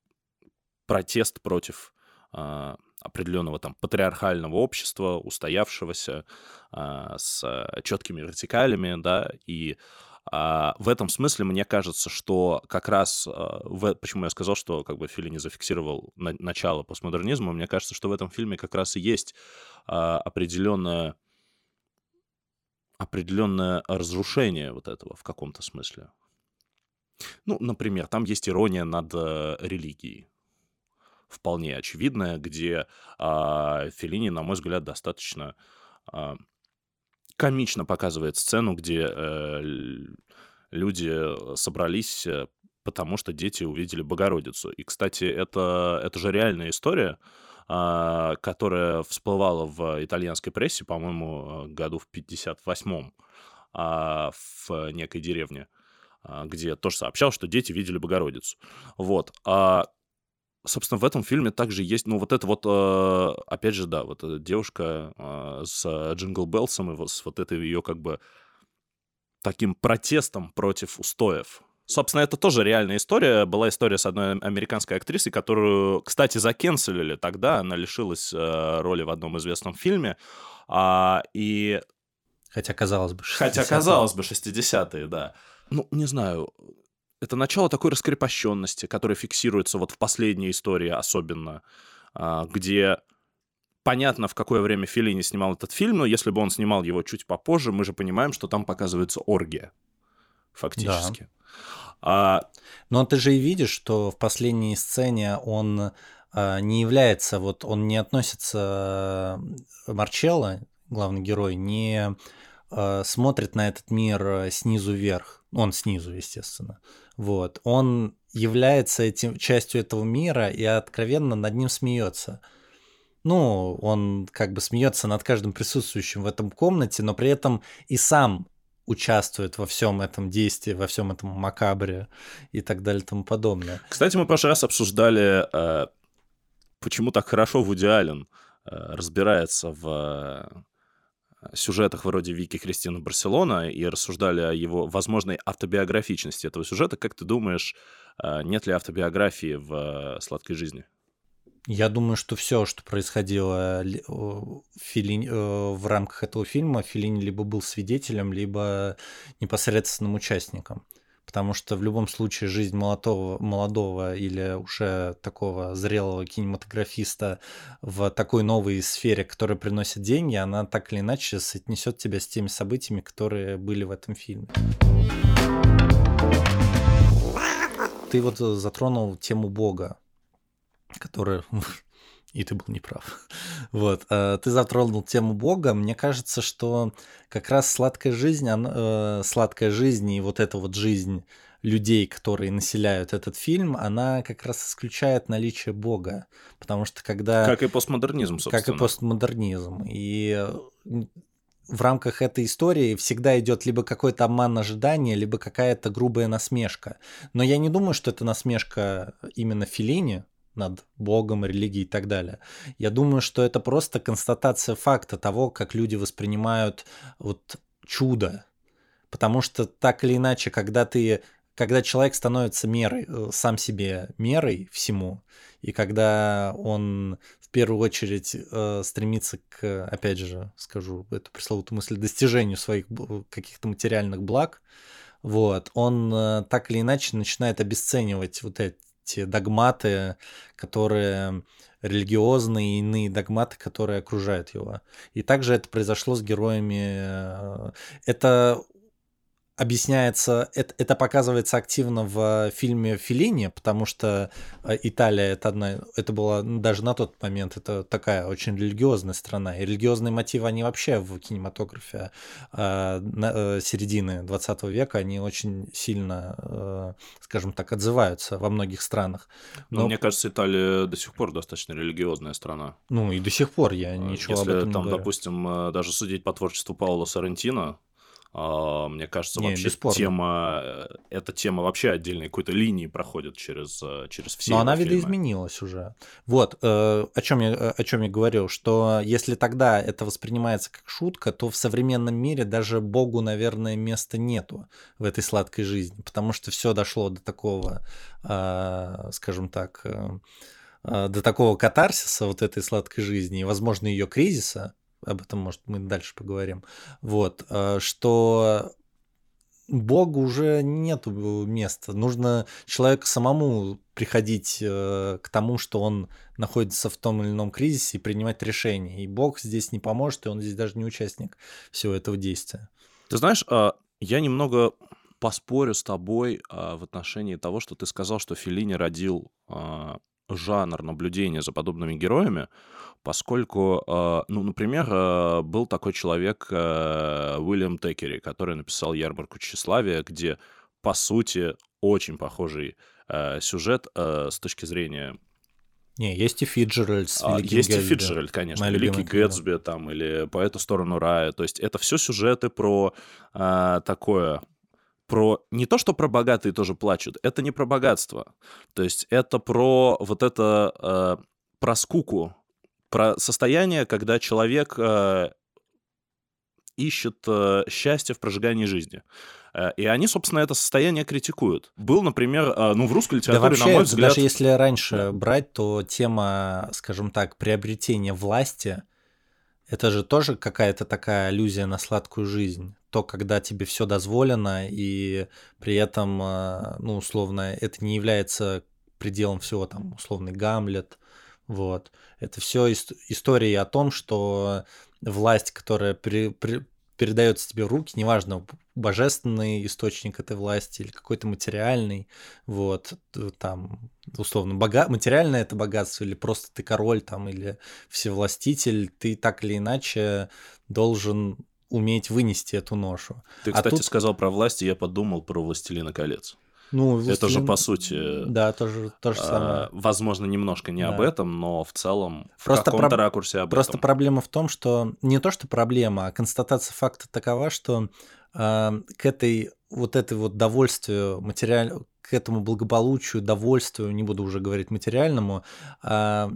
протест против э, определенного там патриархального общества, устоявшегося, э, с четкими вертикалями, да, и а, в этом смысле мне кажется, что как раз а, почему я сказал, что как бы Филини зафиксировал на, начало постмодернизма, мне кажется, что в этом фильме как раз и есть а, определенное определенное разрушение вот этого в каком-то смысле. Ну, например, там есть ирония над э, религией, вполне очевидная, где э, Феллини, на мой взгляд, достаточно э, комично показывает сцену, где э, люди собрались, э, потому что дети увидели Богородицу. И, кстати, это, это же реальная история, э, которая всплывала в итальянской прессе, по-моему, году в 58-м э, в некой деревне где тоже сообщал, что дети видели Богородицу. Вот. А собственно, в этом фильме также есть, ну, вот это вот, э, опять же, да, вот эта девушка э, с Jingle Bells ом и вот с вот этой ее как бы таким протестом против устоев. Собственно, это тоже реальная история. Была история с одной американской актрисой, которую, кстати, закенселили тогда. Она лишилась э, роли в одном известном фильме. А, и... Хотя, казалось бы, 60-е. Хотя, казалось бы, 60-е, да. Ну, не знаю, это начало такой раскрепощенности, которая фиксируется вот в последней истории особенно, а, где понятно, в какое время Филини снимал этот фильм, но если бы он снимал его чуть попозже, мы же понимаем, что там показывается оргия, фактически. Да. А... Но ты же и видишь, что в последней сцене он а, не является, вот он не относится, Марчелло, главный герой, не а, смотрит на этот мир снизу вверх, он снизу, естественно, вот, он является этим, частью этого мира и откровенно над ним смеется. Ну, он как бы смеется над каждым присутствующим в этом комнате, но при этом и сам участвует во всем этом действии, во всем этом макабре и так далее и тому подобное. Кстати, мы в прошлый раз обсуждали, э, почему так хорошо Вуди Аллен э, разбирается в сюжетах вроде Вики Кристина Барселона и рассуждали о его возможной автобиографичности этого сюжета. Как ты думаешь, а, нет ли автобиографии в «Сладкой жизни»? Я думаю, что все, что происходило э, в рамках этого фильма, Филини либо был свидетелем, либо непосредственным участником потому что в любом случае жизнь молодого, молодого или уже такого зрелого кинематографиста в такой новой сфере, которая приносит деньги, она так или иначе соотнесет тебя с теми событиями, которые были в этом фильме. Ты вот затронул тему Бога, которая и ты был неправ. Вот. Э, ты затронул тему Бога. Мне кажется, что как раз сладкая жизнь, она, э, сладкая жизнь и вот эта вот жизнь людей, которые населяют этот фильм, она как раз исключает наличие Бога. Потому что когда... Как и постмодернизм, собственно. Как и постмодернизм. И в рамках этой истории всегда идет либо какой-то обман ожидания, либо какая-то грубая насмешка. Но я не думаю, что это насмешка именно Филини, над Богом, религией и так далее. Я думаю, что это просто констатация факта того, как люди воспринимают вот чудо. Потому что так или иначе, когда ты когда человек становится мерой, э, сам себе мерой всему, и когда он в первую очередь э, стремится к, опять же, скажу эту пресловутую мысль, достижению своих каких-то материальных благ, вот, он э, так или иначе начинает обесценивать вот эти догматы, которые религиозные и иные догматы, которые окружают его. И также это произошло с героями. Э, это объясняется, это, это показывается активно в фильме Филини, потому что э, Италия это одна, это была ну, даже на тот момент это такая очень религиозная страна, и религиозные мотивы они вообще в кинематографе э, э, середины 20 века они очень сильно, э, скажем так, отзываются во многих странах. Но, Но мне кажется, Италия до сих пор достаточно религиозная страна. Ну и до сих пор я э, ничего Если об этом там, не говорю. допустим, даже судить по творчеству Паула Соррентино, а, мне кажется, Не, вообще бесспорно. тема, э, эта тема вообще отдельной какой-то линии проходит через, э, через все Но она фильмы. видоизменилась уже. Вот, э, о чем я, о чем я говорил, что если тогда это воспринимается как шутка, то в современном мире даже Богу, наверное, места нету в этой сладкой жизни, потому что все дошло до такого, э, скажем так, э, до такого катарсиса вот этой сладкой жизни и, возможно, ее кризиса, об этом, может, мы дальше поговорим, вот, э, что Богу уже нету места. Нужно человеку самому приходить э, к тому, что он находится в том или ином кризисе и принимать решения. И Бог здесь не поможет, и он здесь даже не участник всего этого действия. Ты знаешь, а, я немного поспорю с тобой а, в отношении того, что ты сказал, что Феллини родил а, жанр наблюдения за подобными героями, поскольку, а, ну, например, а, был такой человек а, Уильям Текери, который написал «Ярмарку тщеславия», где, по сути, очень похожий сюжет с точки зрения Не, есть и Фиджеральд с а, Великим Есть и Гэтсби. Фиджеральд, конечно, Моя Великий. Гэтсби там, или По эту сторону рая. То есть это все сюжеты про а, такое, про не то, что про богатые тоже плачут, это не про богатство. То есть это про вот это, а, про скуку, про состояние, когда человек а, ищет а, счастье в прожигании жизни. А, И они, собственно, это состояние критикуют. Был, например, а, ну, в русской Да литературе, вообще, на мой взгляд... даже если раньше Да. брать, то тема, скажем так, приобретения власти, это же тоже какая-то такая аллюзия на сладкую жизнь. То, когда тебе все дозволено, и при этом, э, ну, условно, это не является пределом всего, там, условный Гамлет, вот. Это все истории о том, что власть, которая при- при- передается тебе в руки, неважно, божественный источник этой власти или какой-то материальный, вот, там, условно, бога... материальное это богатство, или просто ты король, там, или всевластитель, ты так или иначе должен уметь вынести эту ношу. Ты, А кстати, тут- сказал про власть, и я подумал про «Властелина колец». Ну, Это же, «Властелин- по сути, Да, тоже то же а, самое. возможно, немножко не об Да. этом, но в целом в Просто каком-то проб- ракурсе об Просто этом. проблема в том, что не то, что проблема, а констатация факта такова, что э, к этой вот этой вот довольствию материаль к этому благополучию, довольствию, не буду уже говорить материальному, э,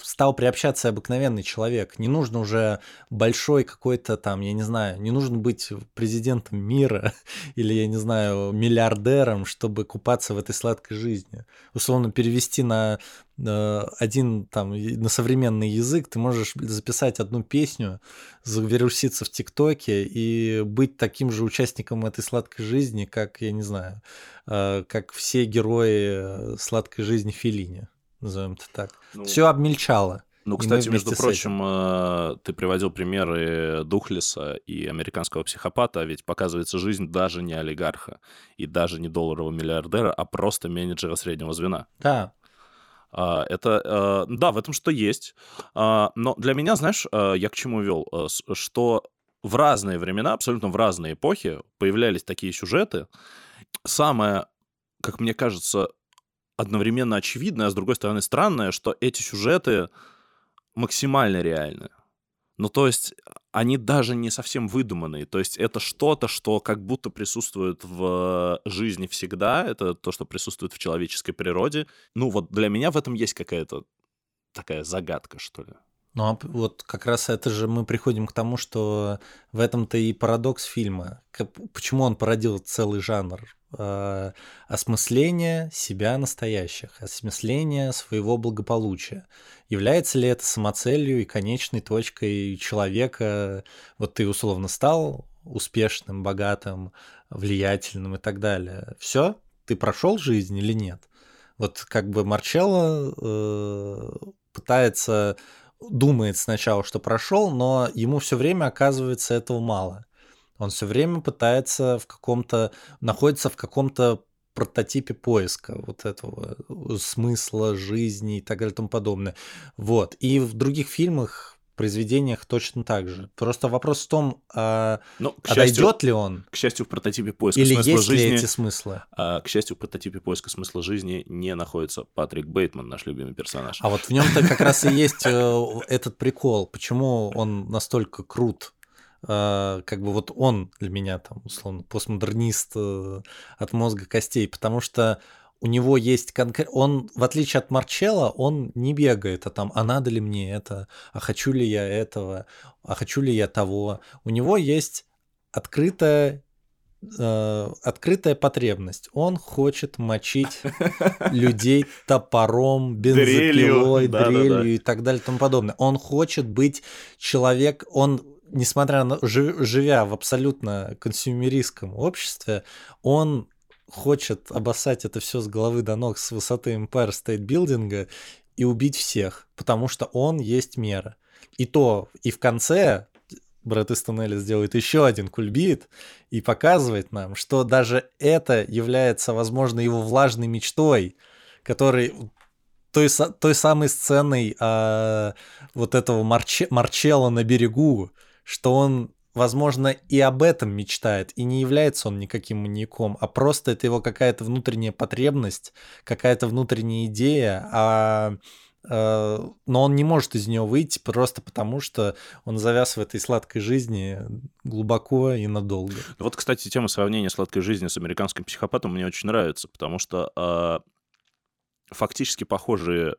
стал приобщаться обыкновенный человек. Не нужно уже большой какой-то там, я не знаю, не нужно быть президентом мира или, я не знаю, миллиардером, чтобы купаться в этой сладкой жизни. Условно перевести на э, один там на современный язык, ты можешь записать одну песню, завируситься в ТикТоке и быть таким же участником этой сладкой жизни, как, я не знаю, э, как все герои э, сладкой жизни Филини, назовем это так. Ну, Все обмельчало. ну, кстати, между прочим, э, ты приводил примеры Духлеса и американского психопата, ведь показывается жизнь даже не олигарха и даже не долларового миллиардера, а просто менеджера среднего звена. Да, А, Это, э, да, в этом что есть. А, Но для меня, знаешь, э, я к чему вел? Что в разные времена, абсолютно в разные эпохи появлялись такие сюжеты. Самое, как мне кажется, одновременно очевидное, а с другой стороны странное, что эти сюжеты максимально реальны. Ну, то есть они даже не совсем выдуманные. То есть это что-то, что как будто присутствует в жизни всегда. Это то, что присутствует в человеческой природе. Ну, вот для меня в этом есть какая-то такая загадка, что ли. Ну, а вот как раз это же мы приходим к тому, что в этом-то и парадокс фильма. Почему он породил целый жанр э, осмысления себя настоящих, осмысления своего благополучия. Является ли это самоцелью и конечной точкой человека? Вот ты условно стал успешным, богатым, влиятельным и так далее. Все? Ты прошел жизнь или нет? Вот как бы Марчелло э, пытается, думает сначала, что прошел, но ему все время оказывается этого мало. Он все время пытается в каком-то, находится в каком-то прототипе поиска вот этого э, смысла жизни и так далее и тому подобное. Вот. И в других фильмах произведениях точно так же. Просто вопрос в том, а, ну, а счастью, дойдет ли он? К счастью, в прототипе поиска Или смысла есть жизни... ли эти смыслы? А, к счастью, в прототипе поиска смысла жизни не находится Патрик Бейтман, наш любимый персонаж. А вот в нем-то как раз и есть э, этот прикол. Почему он настолько крут? А, как бы вот он для меня там, условно, постмодернист э, от мозга костей, потому что у него есть конкрет... Он, в отличие от Марчелла, он не бегает, а там, а надо ли мне это, а хочу ли я этого, а хочу ли я того. У него есть открытая э, открытая потребность. Он хочет мочить людей топором, бензопилой, дрелью и так далее и тому подобное. Он хочет быть человек, он несмотря на живя в абсолютно консюмеристском обществе, он хочет обоссать это все с головы до ног с высоты Empire State Building и убить всех, потому что он есть мера. И то, и в конце Брэд Истон Эллис еще один кульбит и показывает нам, что даже это является, возможно, его влажной мечтой, который той, той самой сценой а, вот этого Марче, Марчелла на берегу, что он возможно, и об этом мечтает, и не является он никаким маньяком, а просто это его какая-то внутренняя потребность, какая-то внутренняя идея, а э, но он не может из нее выйти просто потому, что он завяз в этой сладкой жизни глубоко и надолго. Вот, кстати, тема сравнения сладкой жизни с американским психопатом мне очень нравится, потому что э, фактически похожие,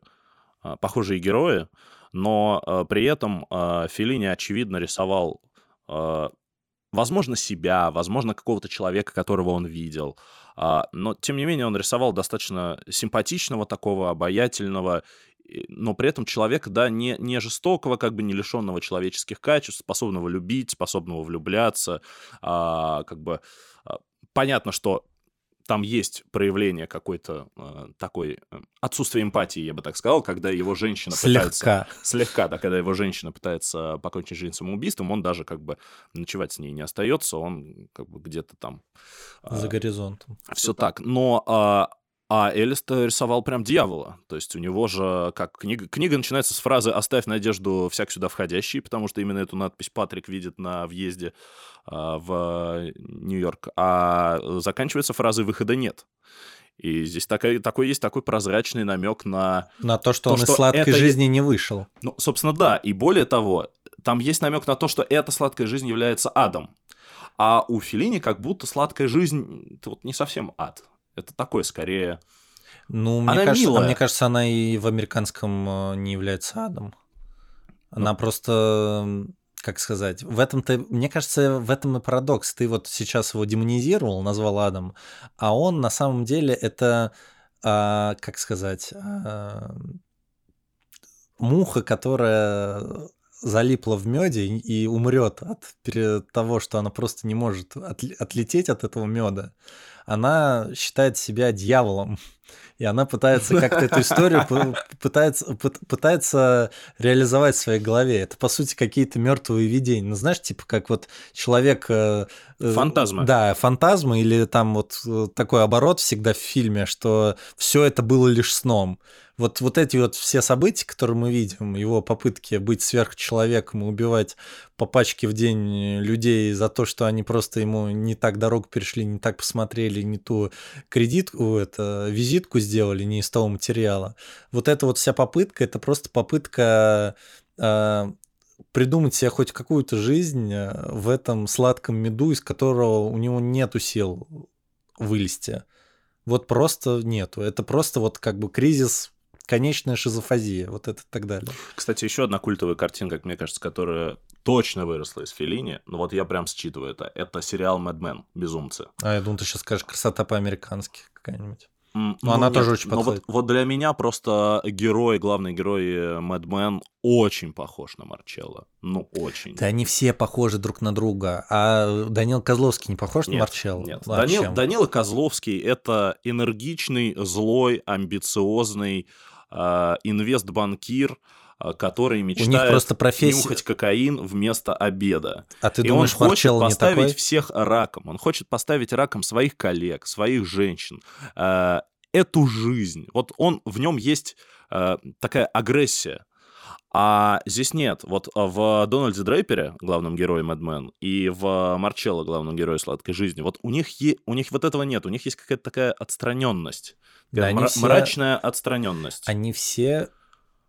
э, похожие герои, но э, при этом э, Филини, очевидно, рисовал а, возможно, себя, возможно, какого-то человека, которого он видел. А, но, тем не менее, он рисовал достаточно симпатичного такого, обаятельного, но при этом человека, да, не, не жестокого, как бы не лишенного человеческих качеств, способного любить, способного влюбляться, а, как бы понятно, что там есть проявление какой-то э, такой э, отсутствия эмпатии, я бы так сказал, когда его женщина слегка. пытается... Слегка. да, когда его женщина пытается покончить жизнь самоубийством, он даже как бы ночевать с ней не остается, он как бы где-то там... Э, За горизонтом. Все так. Но э, а Элис-то рисовал прям дьявола. То есть у него же, как книга, книга начинается с фразы «Оставь надежду всяк сюда входящий», потому что именно эту надпись Патрик видит на въезде а, в Нью-Йорк. А заканчивается фразой «Выхода нет». И здесь такой, такой есть такой прозрачный намек на... На то, что то, он что из сладкой это... жизни не вышел. Ну, собственно, да. И более того, там есть намек на то, что эта сладкая жизнь является адом. А у Филини как будто сладкая жизнь это вот не совсем ад. Это такое скорее... Ну, мне, она кажется, милая. мне кажется, она и в американском э, не является адом. Она ну. просто, как сказать, в этом-то, мне кажется, в этом и парадокс. Ты вот сейчас его демонизировал, назвал адом, а он на самом деле это, а, как сказать, а, муха, которая залипла в меде и умрет от того, что она просто не может отлететь от этого меда она считает себя дьяволом. И она пытается как-то эту историю пытается, пытается реализовать в своей голове. Это, по сути, какие-то мертвые видения. Ну, знаешь, типа как вот человек... Э, э, фантазма. Да, фантазма, или там вот э, такой оборот всегда в фильме, что все это было лишь сном вот, вот эти вот все события, которые мы видим, его попытки быть сверхчеловеком и убивать по пачке в день людей за то, что они просто ему не так дорогу перешли, не так посмотрели, не ту кредитку, это, визитку сделали, не из того материала. Вот эта вот вся попытка, это просто попытка э, придумать себе хоть какую-то жизнь э, в этом сладком меду, из которого у него нету сил вылезти. Вот просто нету. Это просто вот как бы кризис конечная шизофазия, вот это и так далее. Кстати, еще одна культовая картинка, как мне кажется, которая точно выросла из Феллини, ну вот я прям считываю это, это сериал Mad Men, «Безумцы». А я думаю, ты сейчас скажешь «Красота по-американски» какая-нибудь. Ну, она нет, тоже очень но подходит. Вот, вот для меня просто герой, главный герой Мэдмен очень похож на Марчелло. Ну, очень. Да они все похожи друг на друга. А Данил Козловский не похож на Нет, Марчелло? Нет, Данил? Данила Козловский это энергичный, злой, амбициозный э, инвестбанкир, э, который мечтает просто профессия- нюхать кокаин вместо обеда. А ты И думаешь, он хочет Марчелло не поставить такой? всех раком. Он хочет поставить раком своих коллег, своих женщин, э, эту жизнь. Вот он в нем есть такая агрессия. А здесь нет. Вот э, в Дональде Дрейпере, главном герое Мэдмен, и в Марчелло, главном герое «Сладкой жизни», вот у них, е- у них вот этого нет. У них есть какая-то такая отстраненность. Да, Мра- все- Мрачная отстраненность. Они все...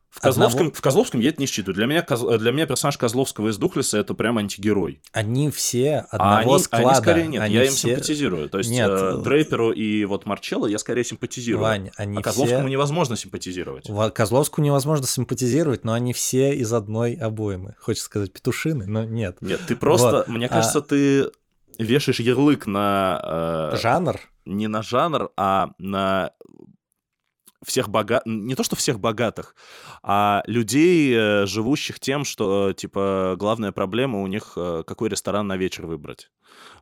В Козловском, одного- в Козловском я это не считаю. Для меня, Коз- для меня персонаж Козловского из Духлеса это прям антигерой. Они все А одного они, склада. они скорее нет, Они я им все- симпатизирую. То есть Нет. э, Дрейперу и вот Марчелло я скорее симпатизирую. Вань, они а Козловскому все... невозможно симпатизировать. Ва- Козловскому невозможно симпатизировать, но они все из одной обоймы. Хочешь сказать петушины, но нет. Нет, ты просто, Вот. мне А- кажется, ты вешаешь ярлык на... э, Жанр? не на жанр, а на всех богатых, не то что всех богатых, а людей, э, живущих тем, что, э, типа, главная проблема у них, э, какой ресторан на вечер выбрать.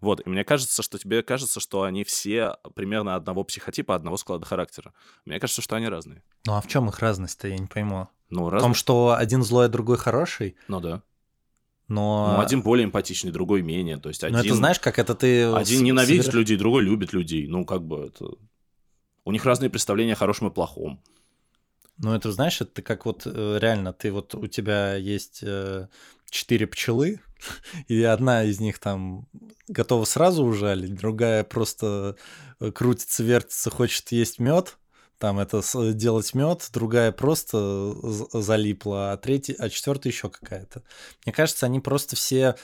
Вот, и мне кажется, что тебе кажется, что они все примерно одного психотипа, одного склада характера. Мне кажется, что они разные. Ну а в чем их разность-то, я не пойму. Ну, В раз... том, что один злой, а другой хороший, Ну да. но... Ну, один более эмпатичный, другой менее. То есть один... Ну это знаешь, как это ты... Один ненавидит собираешь- людей, другой любит людей. Ну, как бы это... У них разные представления о хорошем и плохом. Ну, это, знаешь, это как вот э, реально, ты вот у тебя есть э, четыре пчелы, и одна из них там готова сразу ужалить, другая просто э, крутится, вертится, хочет есть мед, там это делать мед, другая просто залипла, а третья, а четвертая еще какая-то. Мне кажется, они просто все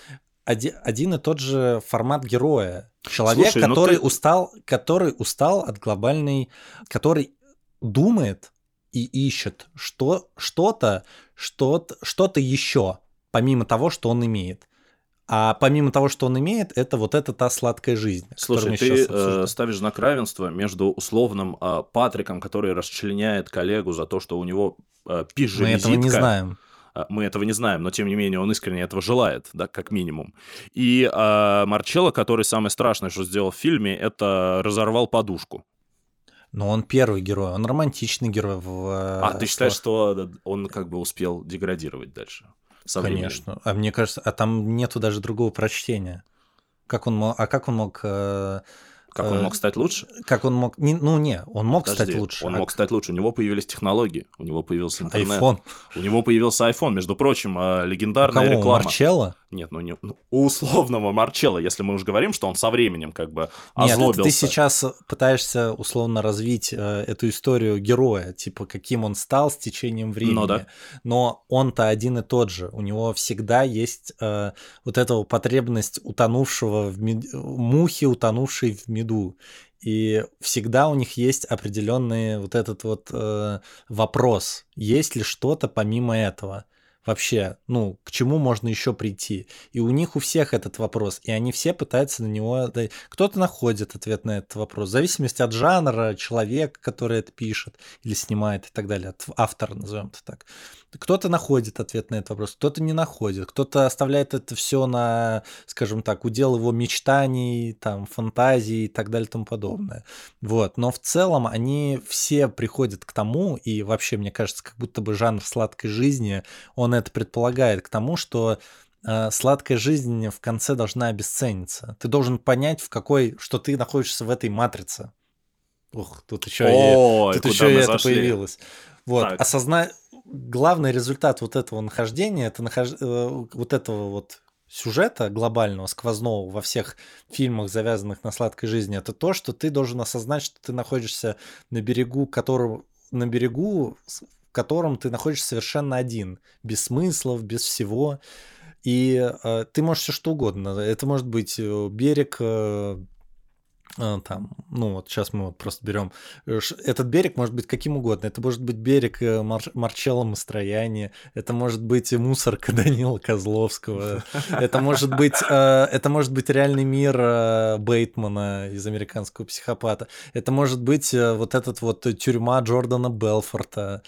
оди- один и тот же формат героя. Человек, Слушай, ну который ты- устал, который устал от глобальной, который думает и ищет что, что-то, что-то, что-то еще, помимо того, что он имеет. А помимо того, что он имеет, это вот эта та сладкая жизнь. Слушай, мы ты э, ставишь знак равенства между условным э, Патриком, который расчленяет коллегу за то, что у него э, Мы пижа-визитка. этого не знаем. А, Мы этого не знаем, но тем не менее он искренне этого желает, да, как минимум. И э, Марчелло, который самое страшное, что сделал в фильме, это разорвал подушку. Но он первый герой, он романтичный герой. В, А ты считаешь, что он как бы успел деградировать дальше? со временем? Конечно. А мне кажется, а там нету даже другого прочтения. Как он мог, а как он мог, э, Как он Э, мог стать лучше? как он мог, не- ну не, он мог Подожди, стать лучше. Он А мог стать лучше. У него появились технологии, у него появился интернет. iPhone. У него появился iPhone, между прочим, У легендарная кого? У реклама. Марчелло? Нет, ну, не, ну, у условного Марчелла, если мы уж говорим, что он со временем как бы Нет, озлобился. ты сейчас пытаешься условно развить э, эту историю героя, типа каким он стал с течением времени. Ну да. Но он-то один и тот же. У него всегда есть э, вот эта потребность утонувшего в мед- мухи, утонувшей в меду. И всегда у них есть определенный вот этот вот э, вопрос, есть ли что-то помимо этого вообще, ну, к чему можно еще прийти. И у них у всех этот вопрос, и они все пытаются на него... Кто-то находит ответ на этот вопрос, в зависимости от жанра, человека, который это пишет или снимает и так далее, от автора, назовем это так. Кто-то находит ответ на этот вопрос, кто-то не находит, кто-то оставляет это все на, скажем так, удел его мечтаний, там, фантазий и так далее и тому подобное. Вот, но в целом они все приходят к тому, и вообще, мне кажется, как будто бы жанр сладкой жизни, он это предполагает к тому, что э, сладкая жизнь в конце должна обесцениться. Ты должен понять, в какой, что ты находишься в этой матрице. Ух, тут еще и Ой, Тут еще и это зашли? появилось. Вот, Так. осозна... Главный результат вот этого нахождения, это нахож... э, вот этого вот сюжета глобального, сквозного во всех фильмах, завязанных на сладкой жизни, это то, что ты должен осознать, что ты находишься на берегу, которого... на берегу, в котором ты находишься совершенно один, без смыслов, без всего. И э, ты можешь все что угодно. Это может быть э, берег э, там, ну вот сейчас мы вот просто берем, э, этот берег может быть каким угодно, это может быть берег э, Мар Марчелла Мастрояни, это может быть мусорка Данила Козловского, это может быть, э, это может быть реальный мир Бейтмана из американского психопата, это может быть вот этот вот тюрьма Джордана Белфорта,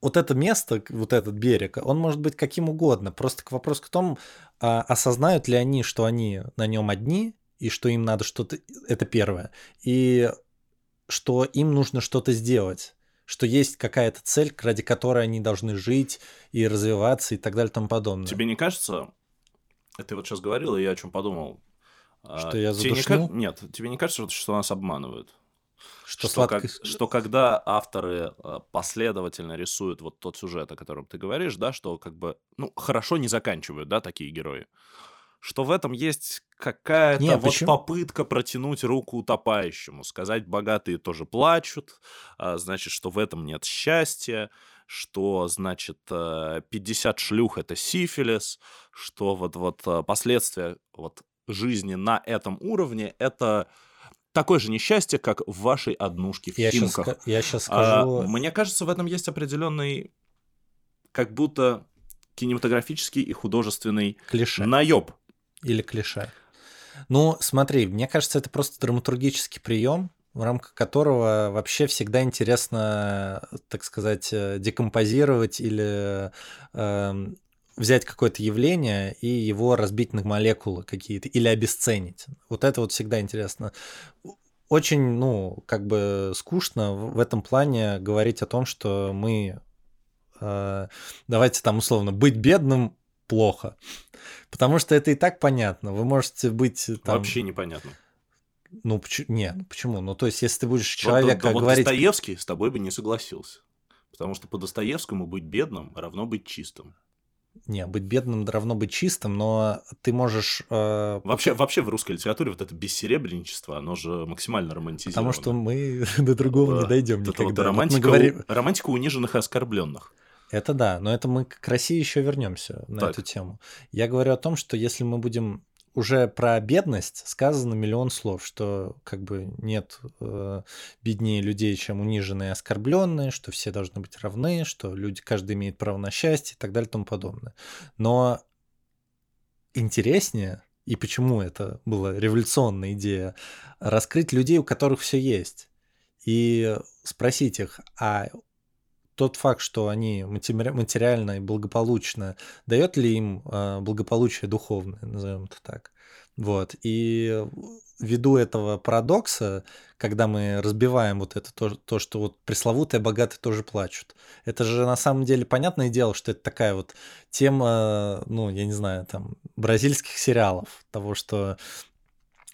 вот это место, вот этот берег, он может быть каким угодно. Просто к вопрос к тому, а осознают ли они, что они на нем одни, и что им надо что-то, это первое, и что им нужно что-то сделать, что есть какая-то цель, ради которой они должны жить и развиваться и так далее и тому подобное. Тебе не кажется, ты вот сейчас говорил, и я о чем подумал, а, что я задушнил? Не, Нет, тебе не кажется, что нас обманывают? Что, что, сладко... как, что когда авторы а, последовательно рисуют вот тот сюжет, о котором ты говоришь, да, что как бы, ну, хорошо не заканчивают, да, такие герои что в этом есть какая-то Нет, вот почему? попытка протянуть руку утопающему, сказать, богатые тоже плачут, а, значит, что в этом нет счастья, что, значит, 50 э, шлюх — это сифилис, что вот, вот э, последствия вот жизни на этом уровне — это такое же несчастье, как в вашей однушке в я Химках. Сейчас, я сейчас скажу... А, мне кажется, в этом есть определенный как будто кинематографический и художественный Клише. наеб или клише. Ну, смотри, мне кажется, это просто драматургический прием, в рамках которого вообще всегда интересно, так сказать, э, декомпозировать или э, взять какое-то явление и его разбить на молекулы какие-то или обесценить. Вот это вот всегда интересно. Очень, ну, как бы скучно в этом плане говорить о том, что мы, э, давайте там условно, быть бедным плохо. Потому что это и так понятно. Вы можете быть там... Вообще непонятно. Ну, почему? Нет, почему? Ну, то есть, если ты будешь человека вот, вот, говорить... Достоевский с тобой бы не согласился. Потому что по Достоевскому быть бедным равно быть чистым. Не, быть бедным равно быть чистым, но ты можешь... Э... Вообще, вообще в русской литературе вот это бессеребренничество, оно же максимально романтизировано. Потому что мы до другого не дойдем никогда. Вот романтика, вот говорим... романтика униженных и оскорбленных. Это да, но это мы к России еще вернемся на так. эту тему. Я говорю о том, что если мы будем уже про бедность сказано миллион слов, что как бы нет э, беднее людей, чем униженные и оскорбленные, что все должны быть равны, что люди, каждый имеет право на счастье и так далее и тому подобное. Но интереснее, и почему это была революционная идея, раскрыть людей, у которых все есть, и спросить их, а тот факт, что они материально и благополучно, дает ли им а, благополучие духовное, назовем это так. Вот. И ввиду этого парадокса, когда мы разбиваем вот это то, то, что вот пресловутые богатые тоже плачут, это же на самом деле понятное дело, что это такая вот тема, ну, я не знаю, там, бразильских сериалов, того, что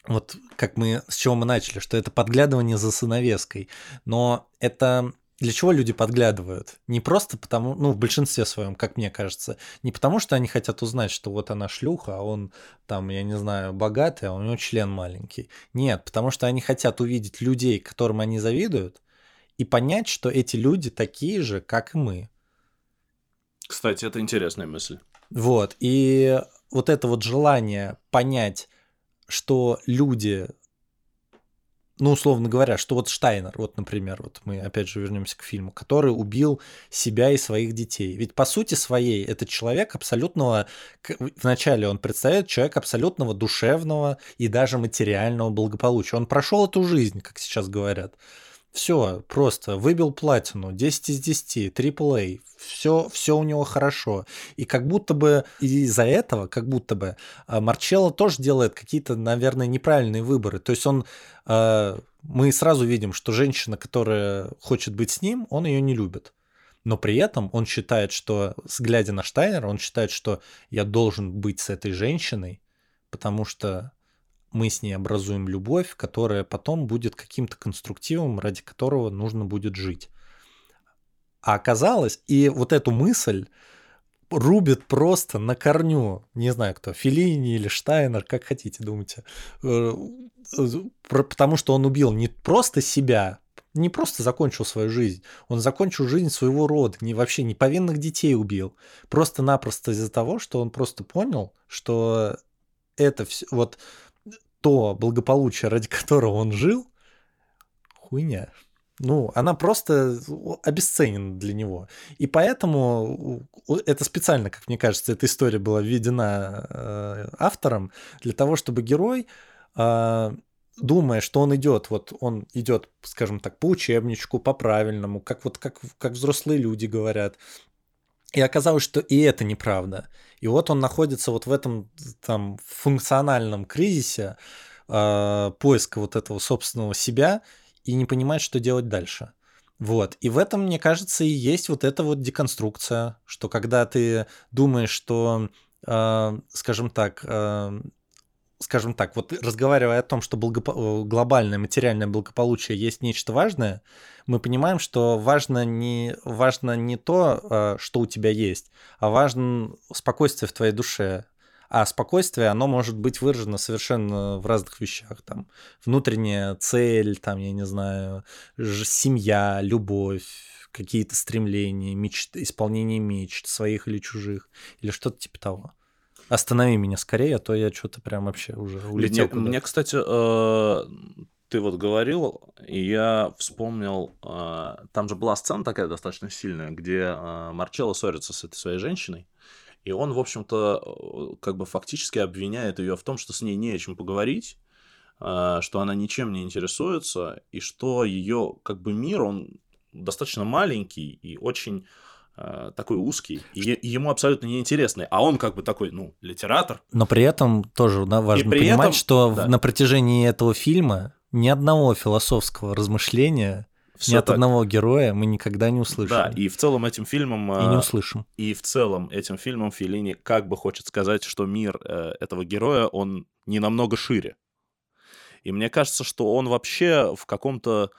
вот как мы, с чего мы начали, что это подглядывание за сыновеской, но это для чего люди подглядывают? Не просто потому, ну, в большинстве своем, как мне кажется, не потому, что они хотят узнать, что вот она шлюха, а он там, я не знаю, богатый, а у него член маленький. Нет, потому что они хотят увидеть людей, которым они завидуют, и понять, что эти люди такие же, как и мы. Кстати, это интересная мысль. Вот, и вот это вот желание понять, что люди ну, условно говоря, что вот Штайнер, вот, например, вот мы опять же вернемся к фильму, который убил себя и своих детей. Ведь по сути своей это человек абсолютного, вначале он представляет человек абсолютного душевного и даже материального благополучия. Он прошел эту жизнь, как сейчас говорят. Все, просто выбил платину, 10 из 10, AAA, все, все у него хорошо. И как будто бы из-за этого, как будто бы, а, Марчелло тоже делает какие-то, наверное, неправильные выборы. То есть он, а, мы сразу видим, что женщина, которая хочет быть с ним, он ее не любит. Но при этом он считает, что, глядя на Штайнера, он считает, что я должен быть с этой женщиной, потому что мы с ней образуем любовь, которая потом будет каким-то конструктивом, ради которого нужно будет жить. А оказалось, и вот эту мысль рубит просто на корню, не знаю кто, Филини или Штайнер, как хотите, думайте, э, потому что он убил не просто себя, не просто закончил свою жизнь, он закончил жизнь своего рода, не вообще не повинных детей убил, просто-напросто из-за того, что он просто понял, что это все, вот то благополучие, ради которого он жил, хуйня. Ну, она просто обесценена для него. И поэтому это специально, как мне кажется, эта история была введена э, автором для того, чтобы герой, э, думая, что он идет, вот он идет, скажем так, по учебничку, по правильному, как вот как, как взрослые люди говорят. И оказалось, что и это неправда. И вот он находится вот в этом там функциональном кризисе э, поиска вот этого собственного себя и не понимает, что делать дальше. Вот. И в этом, мне кажется, и есть вот эта вот деконструкция, что когда ты думаешь, что, э, скажем так, э, скажем так, вот разговаривая о том, что благопо... Э, глобальное материальное благополучие есть нечто важное, мы понимаем, что важно не, важно не то, э, что у тебя есть, а важно спокойствие в твоей душе, а спокойствие, оно может быть выражено совершенно в разных вещах. Там внутренняя цель, там, я не знаю, семья, любовь, какие-то стремления, мечты, исполнение мечт, своих или чужих, или что-то типа того. Останови меня скорее, а то я что-то прям вообще уже улетел. Мне, мне кстати, э, ты вот говорил, и я вспомнил, э, там же была сцена такая достаточно сильная, где э, Марчелло ссорится с этой своей женщиной, и он, в общем-то, как бы фактически обвиняет ее в том, что с ней не о чем поговорить, что она ничем не интересуется, и что ее как бы мир, он достаточно маленький и очень такой узкий, и, ему абсолютно неинтересный, а он как бы такой, ну, литератор. Но при этом тоже да, важно понимать, этом, что да. на протяжении этого фильма ни одного философского размышления все Ни от так. одного героя мы никогда не услышим. Да, и в целом этим фильмом... И не а, услышим. И в целом этим фильмом Филини как бы хочет сказать, что мир э, этого героя, он не намного шире. И мне кажется, что он вообще в каком-то...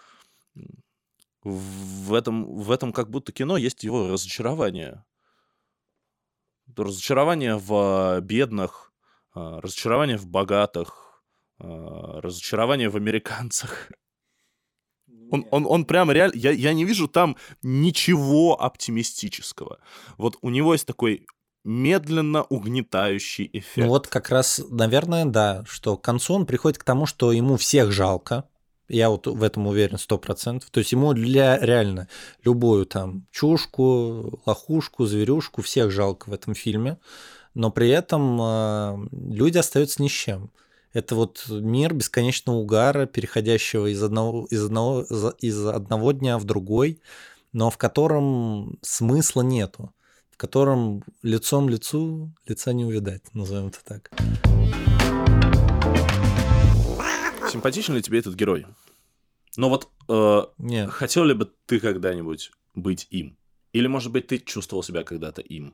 В этом, в этом как будто кино есть его разочарование. Разочарование в бедных, а, разочарование в богатых, а, разочарование в американцах. Он, он, он прям реально... Я, я не вижу там ничего оптимистического. Вот у него есть такой медленно угнетающий эффект. Ну вот как раз, наверное, да, что к концу он приходит к тому, что ему всех жалко. Я вот в этом уверен сто процентов. То есть ему для реально любую там чушку, лохушку, зверюшку всех жалко в этом фильме, но при этом э, люди остаются ни с чем. Это вот мир бесконечного угара, переходящего из одного, из одного, из одного дня в другой, но в котором смысла нету, в котором лицом лицу лица не увидать, назовем это так. Симпатичен ли тебе этот герой? Но вот э, Нет. хотел ли бы ты когда-нибудь быть им? Или, может быть, ты чувствовал себя когда-то им?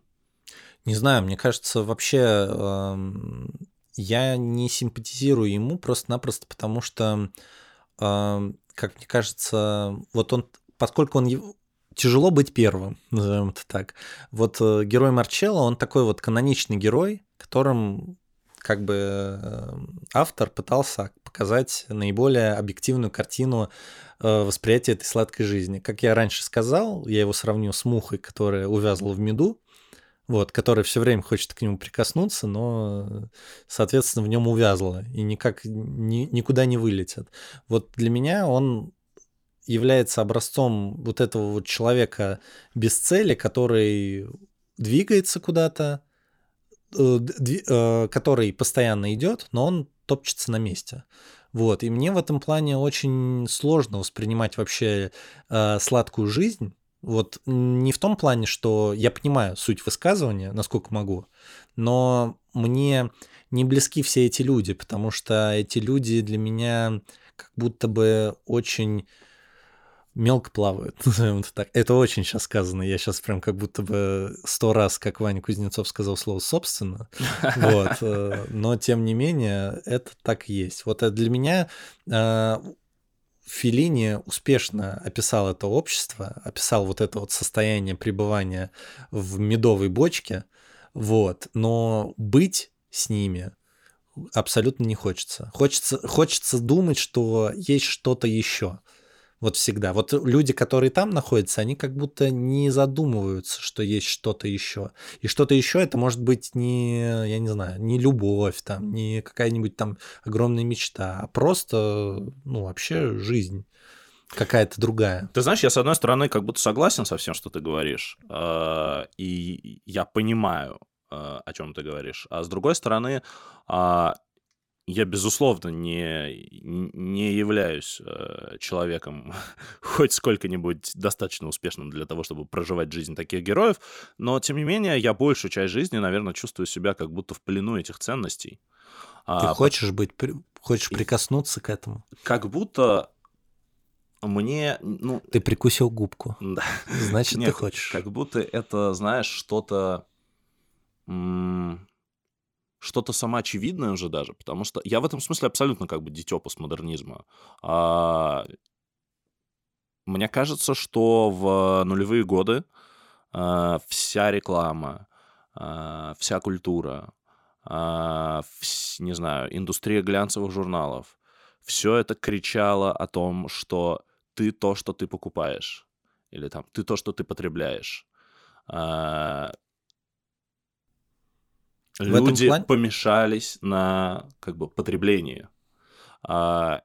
Не знаю, мне кажется, вообще э, я не симпатизирую ему просто-напросто потому, что, э, как мне кажется, вот он, поскольку он тяжело быть первым, назовем это так. Вот э, герой Марчелло, он такой вот каноничный герой, которым как бы э, автор пытался показать наиболее объективную картину э, восприятия этой сладкой жизни. Как я раньше сказал, я его сравню с мухой, которая увязла в меду, вот, которая все время хочет к нему прикоснуться, но, соответственно, в нем увязла и никак ни, никуда не вылетит. Вот для меня он является образцом вот этого вот человека без цели, который двигается куда-то, который постоянно идет, но он топчется на месте. Вот, и мне в этом плане очень сложно воспринимать вообще э, сладкую жизнь, вот не в том плане, что я понимаю суть высказывания, насколько могу, но мне не близки все эти люди, потому что эти люди для меня как будто бы очень мелко плавают, назовем это так. Это очень сейчас сказано. Я сейчас прям как будто бы сто раз, как Ваня Кузнецов сказал слово «собственно». Вот. Э, но, тем не менее, это так и есть. Вот для меня э, Филини успешно описал это общество, описал вот это вот состояние пребывания в медовой бочке, вот, но быть с ними абсолютно не хочется. Хочется, хочется думать, что есть что-то еще. Вот всегда. Вот люди, которые там находятся, они как будто не задумываются, что есть что-то еще. И что-то еще это может быть не, я не знаю, не любовь, там, не какая-нибудь там огромная мечта, а просто, ну, вообще жизнь какая-то другая. Ты знаешь, я с одной стороны как будто согласен со всем, что ты говоришь, э, и я понимаю, э, о чем ты говоришь, а с другой стороны, а, я, безусловно, не, не являюсь э, человеком хоть сколько-нибудь достаточно успешным для того, чтобы проживать жизнь таких героев, но, тем не менее, я большую часть жизни, наверное, чувствую себя как будто в плену этих ценностей. Ты а, хочешь быть, хочешь прикоснуться к этому? Как будто мне, ну... Ты прикусил губку. Да. Значит, Нет, ты хочешь. Как будто это, знаешь, что-то что-то самоочевидное уже даже, потому что я в этом смысле абсолютно как бы дитё постмодернизма. А, мне кажется, что в нулевые годы а, вся реклама, а, вся культура, а, вс, не знаю, индустрия глянцевых журналов, все это кричало о том, что ты то, что ты покупаешь, или там ты то, что ты потребляешь. А, люди плане... помешались на как бы потреблении. А,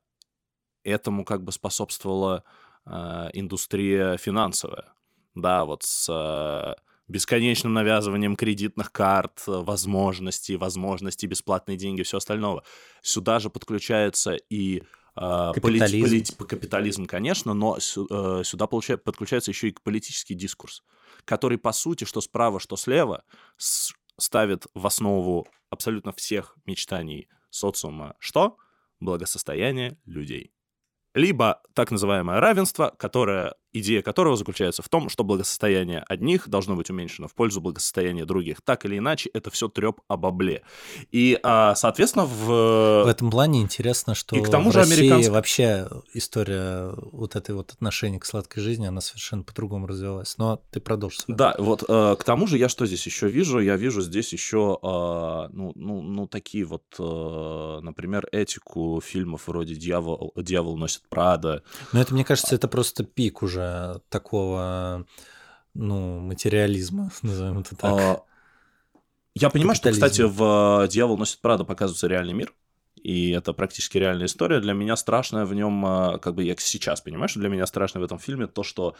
этому как бы способствовала а, индустрия финансовая. Да, вот с а, бесконечным навязыванием кредитных карт, возможностей, возможностей, бесплатные деньги, все остальное. Сюда же подключается и капитализм. Полит, полит, капитализм, конечно, но э, сюда получает, подключается еще и политический дискурс, который, по сути, что справа, что слева, ставит в основу абсолютно всех мечтаний социума что? Благосостояние людей. Либо так называемое равенство, которое идея которого заключается в том, что благосостояние одних должно быть уменьшено в пользу благосостояния других. Так или иначе, это все треп о бабле. И, а, соответственно, в... В этом плане интересно, что и к тому в же России американск... вообще история вот этой вот отношения к сладкой жизни, она совершенно по-другому развивалась. Но ты продолжишь. Да, вот э, к тому же я что здесь еще вижу? Я вижу здесь еще, э, ну, ну, ну, такие вот, э, например, этику фильмов вроде «Дьявол, «Дьявол носит Прада». Но это, мне кажется, это просто пик уже такого, ну, материализма, назовем это так. А, я понимаю, что, кстати, в «Дьявол носит Прада» показывается реальный мир, и это практически реальная история. Для меня страшное в нем, а, как бы я сейчас понимаю, что для меня страшно в этом фильме то, что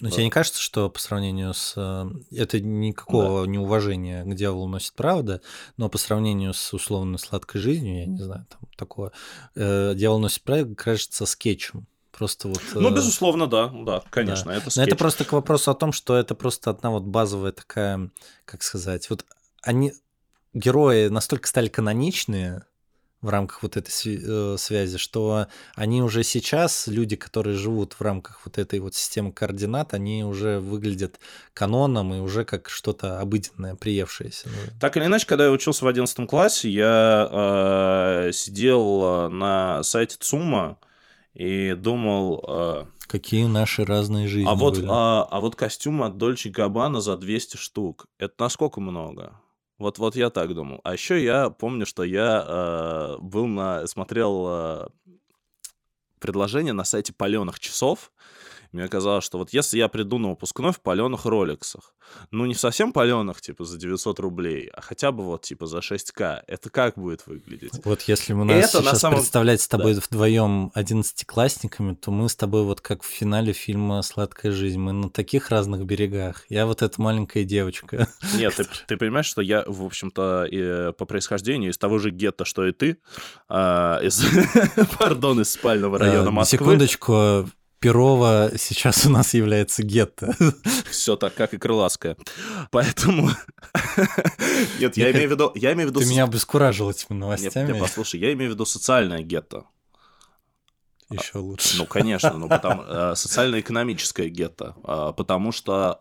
Но тебе не кажется, что по сравнению с... Э, это никакого да. неуважения к дьяволу носит правда, но по сравнению с условно сладкой жизнью, я не знаю, там такое, э, дьявол носит правда кажется скетчем. Просто вот... Ну, э, безусловно, да, да, конечно, да. это скетч. Но это просто к вопросу о том, что это просто одна вот базовая такая, как сказать, вот они, герои настолько стали каноничные, в рамках вот этой э, связи, что они уже сейчас, люди, которые живут в рамках вот этой вот системы координат, они уже выглядят каноном и уже как что-то обыденное, приевшееся. Так или иначе, когда я учился в 11 классе, я э, сидел на сайте ЦУМа, и думал... Э, Какие наши разные жизни а вот, были. А, а вот костюм от Дольче Габбана за 200 штук, это насколько много? Вот, вот я так думал. А еще я помню, что я э, был на... смотрел э, предложение на сайте паленых часов, мне казалось, что вот если я приду на выпускной в паленых роликсах, ну не совсем паленых, типа за 900 рублей, а хотя бы вот типа за 6к, это как будет выглядеть? Вот если мы нас это сейчас самом... представлять с тобой да. вдвоем одиннадцатиклассниками, то мы с тобой вот как в финале фильма «Сладкая жизнь», мы на таких разных берегах. Я вот эта маленькая девочка. Нет, ты, ты понимаешь, что я, в общем-то, и по происхождению из того же гетто, что и ты, а, из, пардон, из спального района Москвы. Секундочку, Перова сейчас у нас является гетто. Все так, как и Крылатская. Поэтому... Нет, я имею в виду... Я имею в виду... Ты меня обескуражил этими новостями. Нет, послушай, я имею в виду социальное гетто. Еще лучше. Ну, конечно, ну, потому, э, социально-экономическое гетто, э, потому что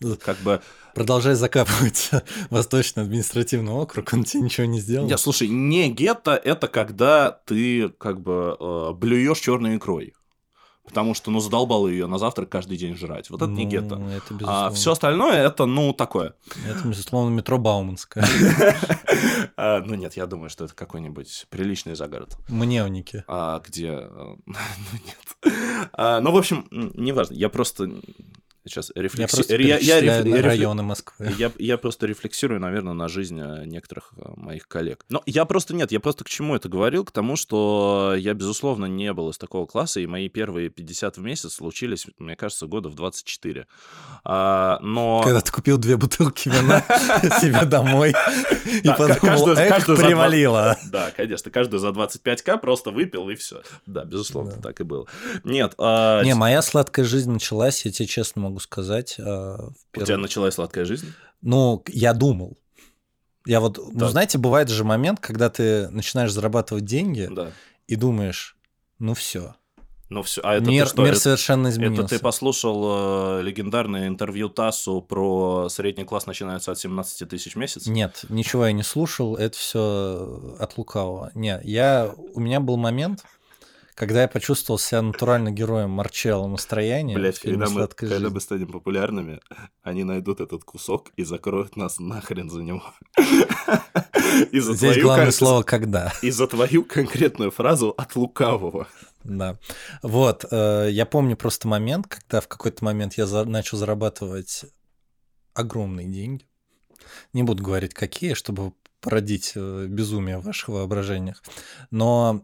э, как бы... Продолжай закапывать Восточный административный округ, он тебе ничего не сделал. Нет, слушай, не гетто, это когда ты как бы э, блюешь черной икрой. Потому что, ну, задолбал ее на завтрак каждый день жрать. Вот это ну, не гетто. Это безусловно. А все остальное это, ну, такое. Это, безусловно, метро Бауманское. А, ну нет, я думаю, что это какой-нибудь приличный загород. Мневники. А, где... э, Ну нет. А, Ну, в общем, неважно. Я просто сейчас Я рефлекси- просто ре- я- я реф- на рефле- районы Москвы. Я, я просто рефлексирую, наверное, на жизнь э, некоторых э, моих коллег. Но я просто нет, я просто к чему это говорил? К тому, что я, безусловно, не был из такого класса, и мои первые 50 в месяц случились, мне кажется, года в 24. А, но... Когда ты купил две бутылки вина себе домой и подумал, каждую- эх, каждую привалило. Да, конечно, каждый за 25к просто выпил и все. Да, безусловно, так и было. Нет, а, Не, моя сладкая жизнь началась, я тебе честно могу сказать. а, в у первый- тебя началась сладкая жизнь? Ну, я думал. Я вот, ну, Так. знаете, бывает же момент, когда ты начинаешь зарабатывать деньги Да. и думаешь, ну все, Ну все, а это мир, ты что? мир это- совершенно Это изменился. ты послушал э, легендарное интервью ТАССу про средний класс начинается от 17 тысяч в месяц? Нет, ничего я не слушал, это все от лукавого. Не, я, у меня был момент, когда я почувствовал себя натурально героем Марчелло настроения. Блять, когда, мы, «Сладкая когда жизнь». мы станем популярными, они найдут этот кусок и закроют нас нахрен за него. Здесь главное слово «когда». И за твою конкретную фразу от лукавого. Да. Вот, э, я помню просто момент, когда в какой-то момент я начал зарабатывать огромные деньги. Не буду говорить, какие, чтобы породить э, безумие в ваших воображениях. Но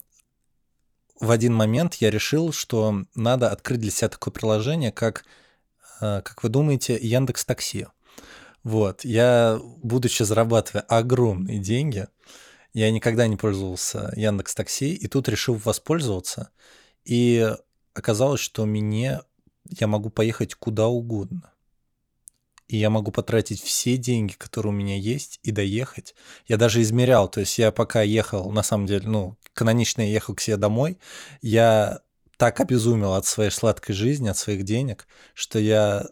в один момент я решил, что надо открыть для себя такое приложение, как, э, как вы думаете, Яндекс Такси. Вот, я, будучи зарабатывая огромные деньги, я никогда не пользовался Яндекс Такси, и тут решил воспользоваться. И оказалось, что мне я могу поехать куда угодно. И я могу потратить все деньги, которые у меня есть, и доехать. Я даже измерял, то есть я пока ехал, на самом деле, ну, канонично я ехал к себе домой, я так обезумел от своей сладкой жизни, от своих денег, что я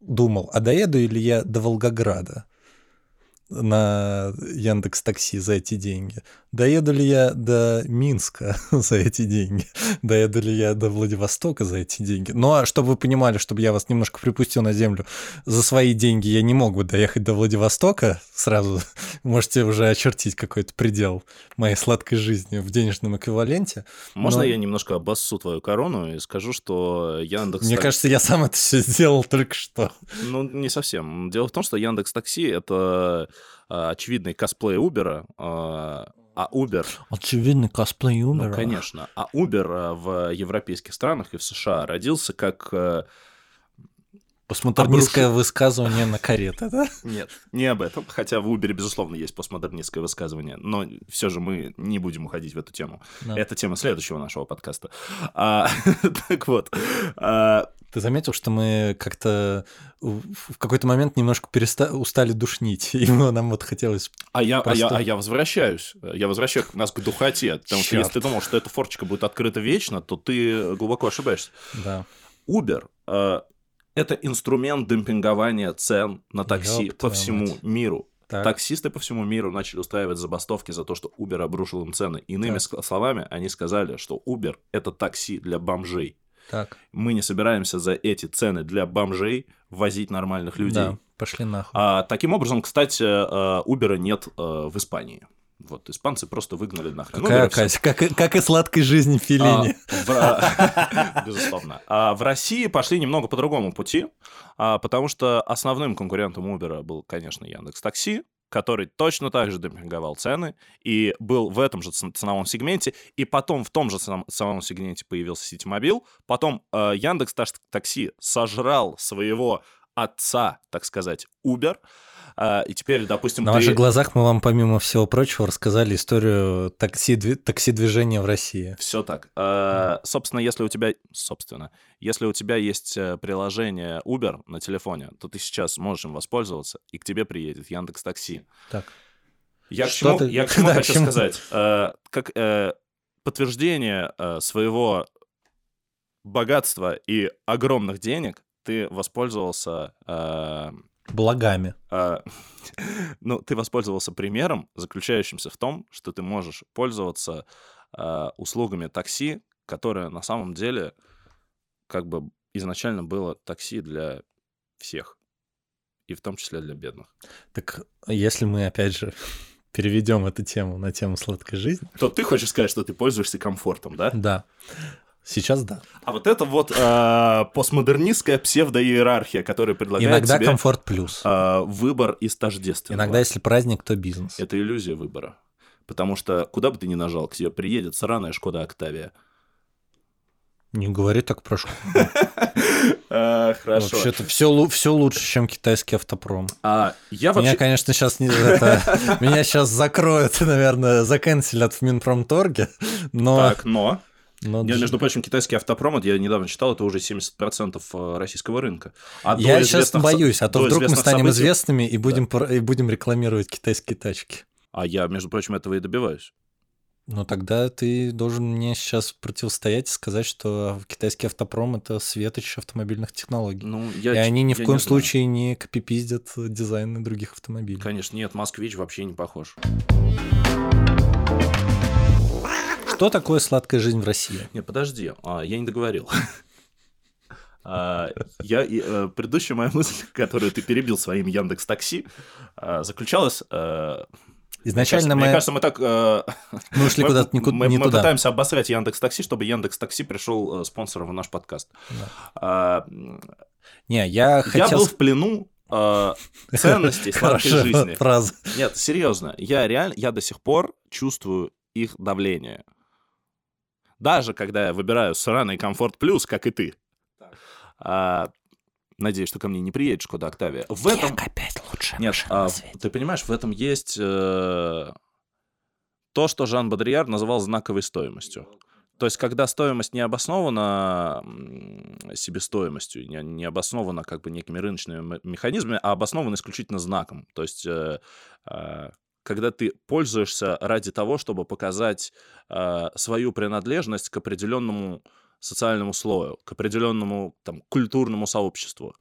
думал, а доеду ли я до Волгограда на Яндекс Такси за эти деньги? Доеду ли я до Минска за эти деньги? Доеду ли я до Владивостока за эти деньги? Ну, а чтобы вы понимали, чтобы я вас немножко припустил на землю, за свои деньги я не мог бы доехать до Владивостока сразу. Можете уже очертить какой-то предел моей сладкой жизни в денежном эквиваленте. Можно Но- я немножко обоссу твою корону и скажу, что Яндекс... Мне кажется, я сам это все сделал только что. Ну, не совсем. Дело в том, что Яндекс Такси — это очевидный косплей Убера, а а Uber Очевидно, косплей Ну, Uber. конечно. А Uber э, в европейских странах и в США родился как... э, Постмодернистское высказывание на карете, да? Нет, не об этом. Хотя в Uber, безусловно, есть постмодернистское высказывание. Но все же мы не будем уходить в эту тему. Да. Это тема следующего нашего подкаста. А, так вот. а, Ты заметил, что мы как-то в какой-то момент немножко переста... устали душнить, и нам вот хотелось... А я, а, я, Просто- а я возвращаюсь. Я возвращаю нас к духоте. Потому что Чёрт. если ты думал, что эта форчика будет открыта вечно, то ты глубоко ошибаешься. Да. Uber э, это инструмент демпингования цен на такси Ёб по всему мать. миру. Так. Таксисты по всему миру начали устраивать забастовки за то, что Uber обрушил им цены. Иными Так. словами, они сказали, что Uber это такси для бомжей. Так. Мы не собираемся за эти цены для бомжей возить нормальных людей. Да, пошли нахуй. А, таким образом, кстати, э, Uber нет э, в Испании. Вот, испанцы просто выгнали нахрен. Какая всё. Катя, как, и- как и сладкой жизни Филини. А, в- Безусловно. А в России пошли немного по другому пути, а, потому что основным конкурентом Uber был, конечно, Яндекс Такси, который точно так же демпинговал цены и был в этом же ценовом сегменте, и потом в том же ценовом сегменте появился Ситимобил, потом э, Яндекс Такси сожрал своего отца, так сказать, Uber, а, и теперь, допустим, На ты- ваших глазах мы вам, помимо всего прочего, рассказали историю такси, дви- такси-движения в России. Все так. Э, Собственно, если у тебя, собственно, если у тебя есть э, приложение Uber на телефоне, то ты сейчас можешь им воспользоваться, и к тебе приедет Яндекс Такси. Так. Я к Что чему, ты- я к чему да, к хочу чему? сказать? Э, Как э, подтверждение э, своего богатства и огромных денег ты воспользовался э, Благами. а, ну, ты воспользовался примером, заключающимся в том, что ты можешь пользоваться а, услугами такси, которые на самом деле как бы изначально было такси для всех, и в том числе для бедных. Так если мы, опять же, переведем эту тему на тему сладкой жизни. То ты хочешь сказать, что ты пользуешься комфортом, да? Да. Сейчас да. А вот это вот э, постмодернистская псевдоиерархия, которая предлагает Иногда тебе комфорт плюс. э, выбор из тождественного. Иногда, если праздник, то бизнес. Это иллюзия выбора. Потому что куда бы ты ни нажал, к тебе приедет сраная Шкода Октавия. Не говори так про школу. А, Хорошо. Вообще-то все, все лучше, чем китайский автопром. А я Меня, вообще... конечно, сейчас не меня сейчас закроют, наверное, заканцелят в Минпромторге, но, Так, но... но Я, между прочим, китайский автопром, я недавно читал, это уже 70% российского рынка. А я сейчас боюсь, а то вдруг мы станем событий- известными и будем пр- и будем рекламировать китайские тачки. А я, между прочим, этого и добиваюсь. Ну тогда ты должен мне сейчас противостоять и сказать, что китайский автопром это светоч автомобильных технологий. Ну, я, и они ни в коем не знаю. случае не копипиздят дизайны других автомобилей. Конечно, нет, москвич вообще не похож. Что такое сладкая жизнь в России? Не, подожди, а, я не договорил. А, Я, э, предыдущая моя мысль, которую ты перебил своим Яндекс Такси, а, заключалась. э, Изначально мне мы, кажется, мы так. э, мы ушли куда-то не, ку- мы, не мы туда. пытаемся обосрать Яндекс Такси, чтобы Яндекс Такси пришел спонсором в наш подкаст. Да. А, Не, я Я хотел... был в плену э, ценностей сладкой жизни. фраза. Нет, серьезно, я реально, я до сих пор чувствую их давление. Даже когда я выбираю сраный комфорт плюс, как и ты. А, надеюсь, что ко мне не приедет Шкода Октавия. В этом... опять лучшая Нет, а, ты понимаешь, в этом есть э, то, что Жан Бодрияр называл знаковой стоимостью. То есть, когда стоимость не обоснована себестоимостью, не, не обоснована как бы некими рыночными механизмами, а обоснована исключительно знаком. То есть, э, э, когда ты пользуешься ради того, чтобы показать э, свою принадлежность к определенному социальному слою, к определенному там, культурному сообществу.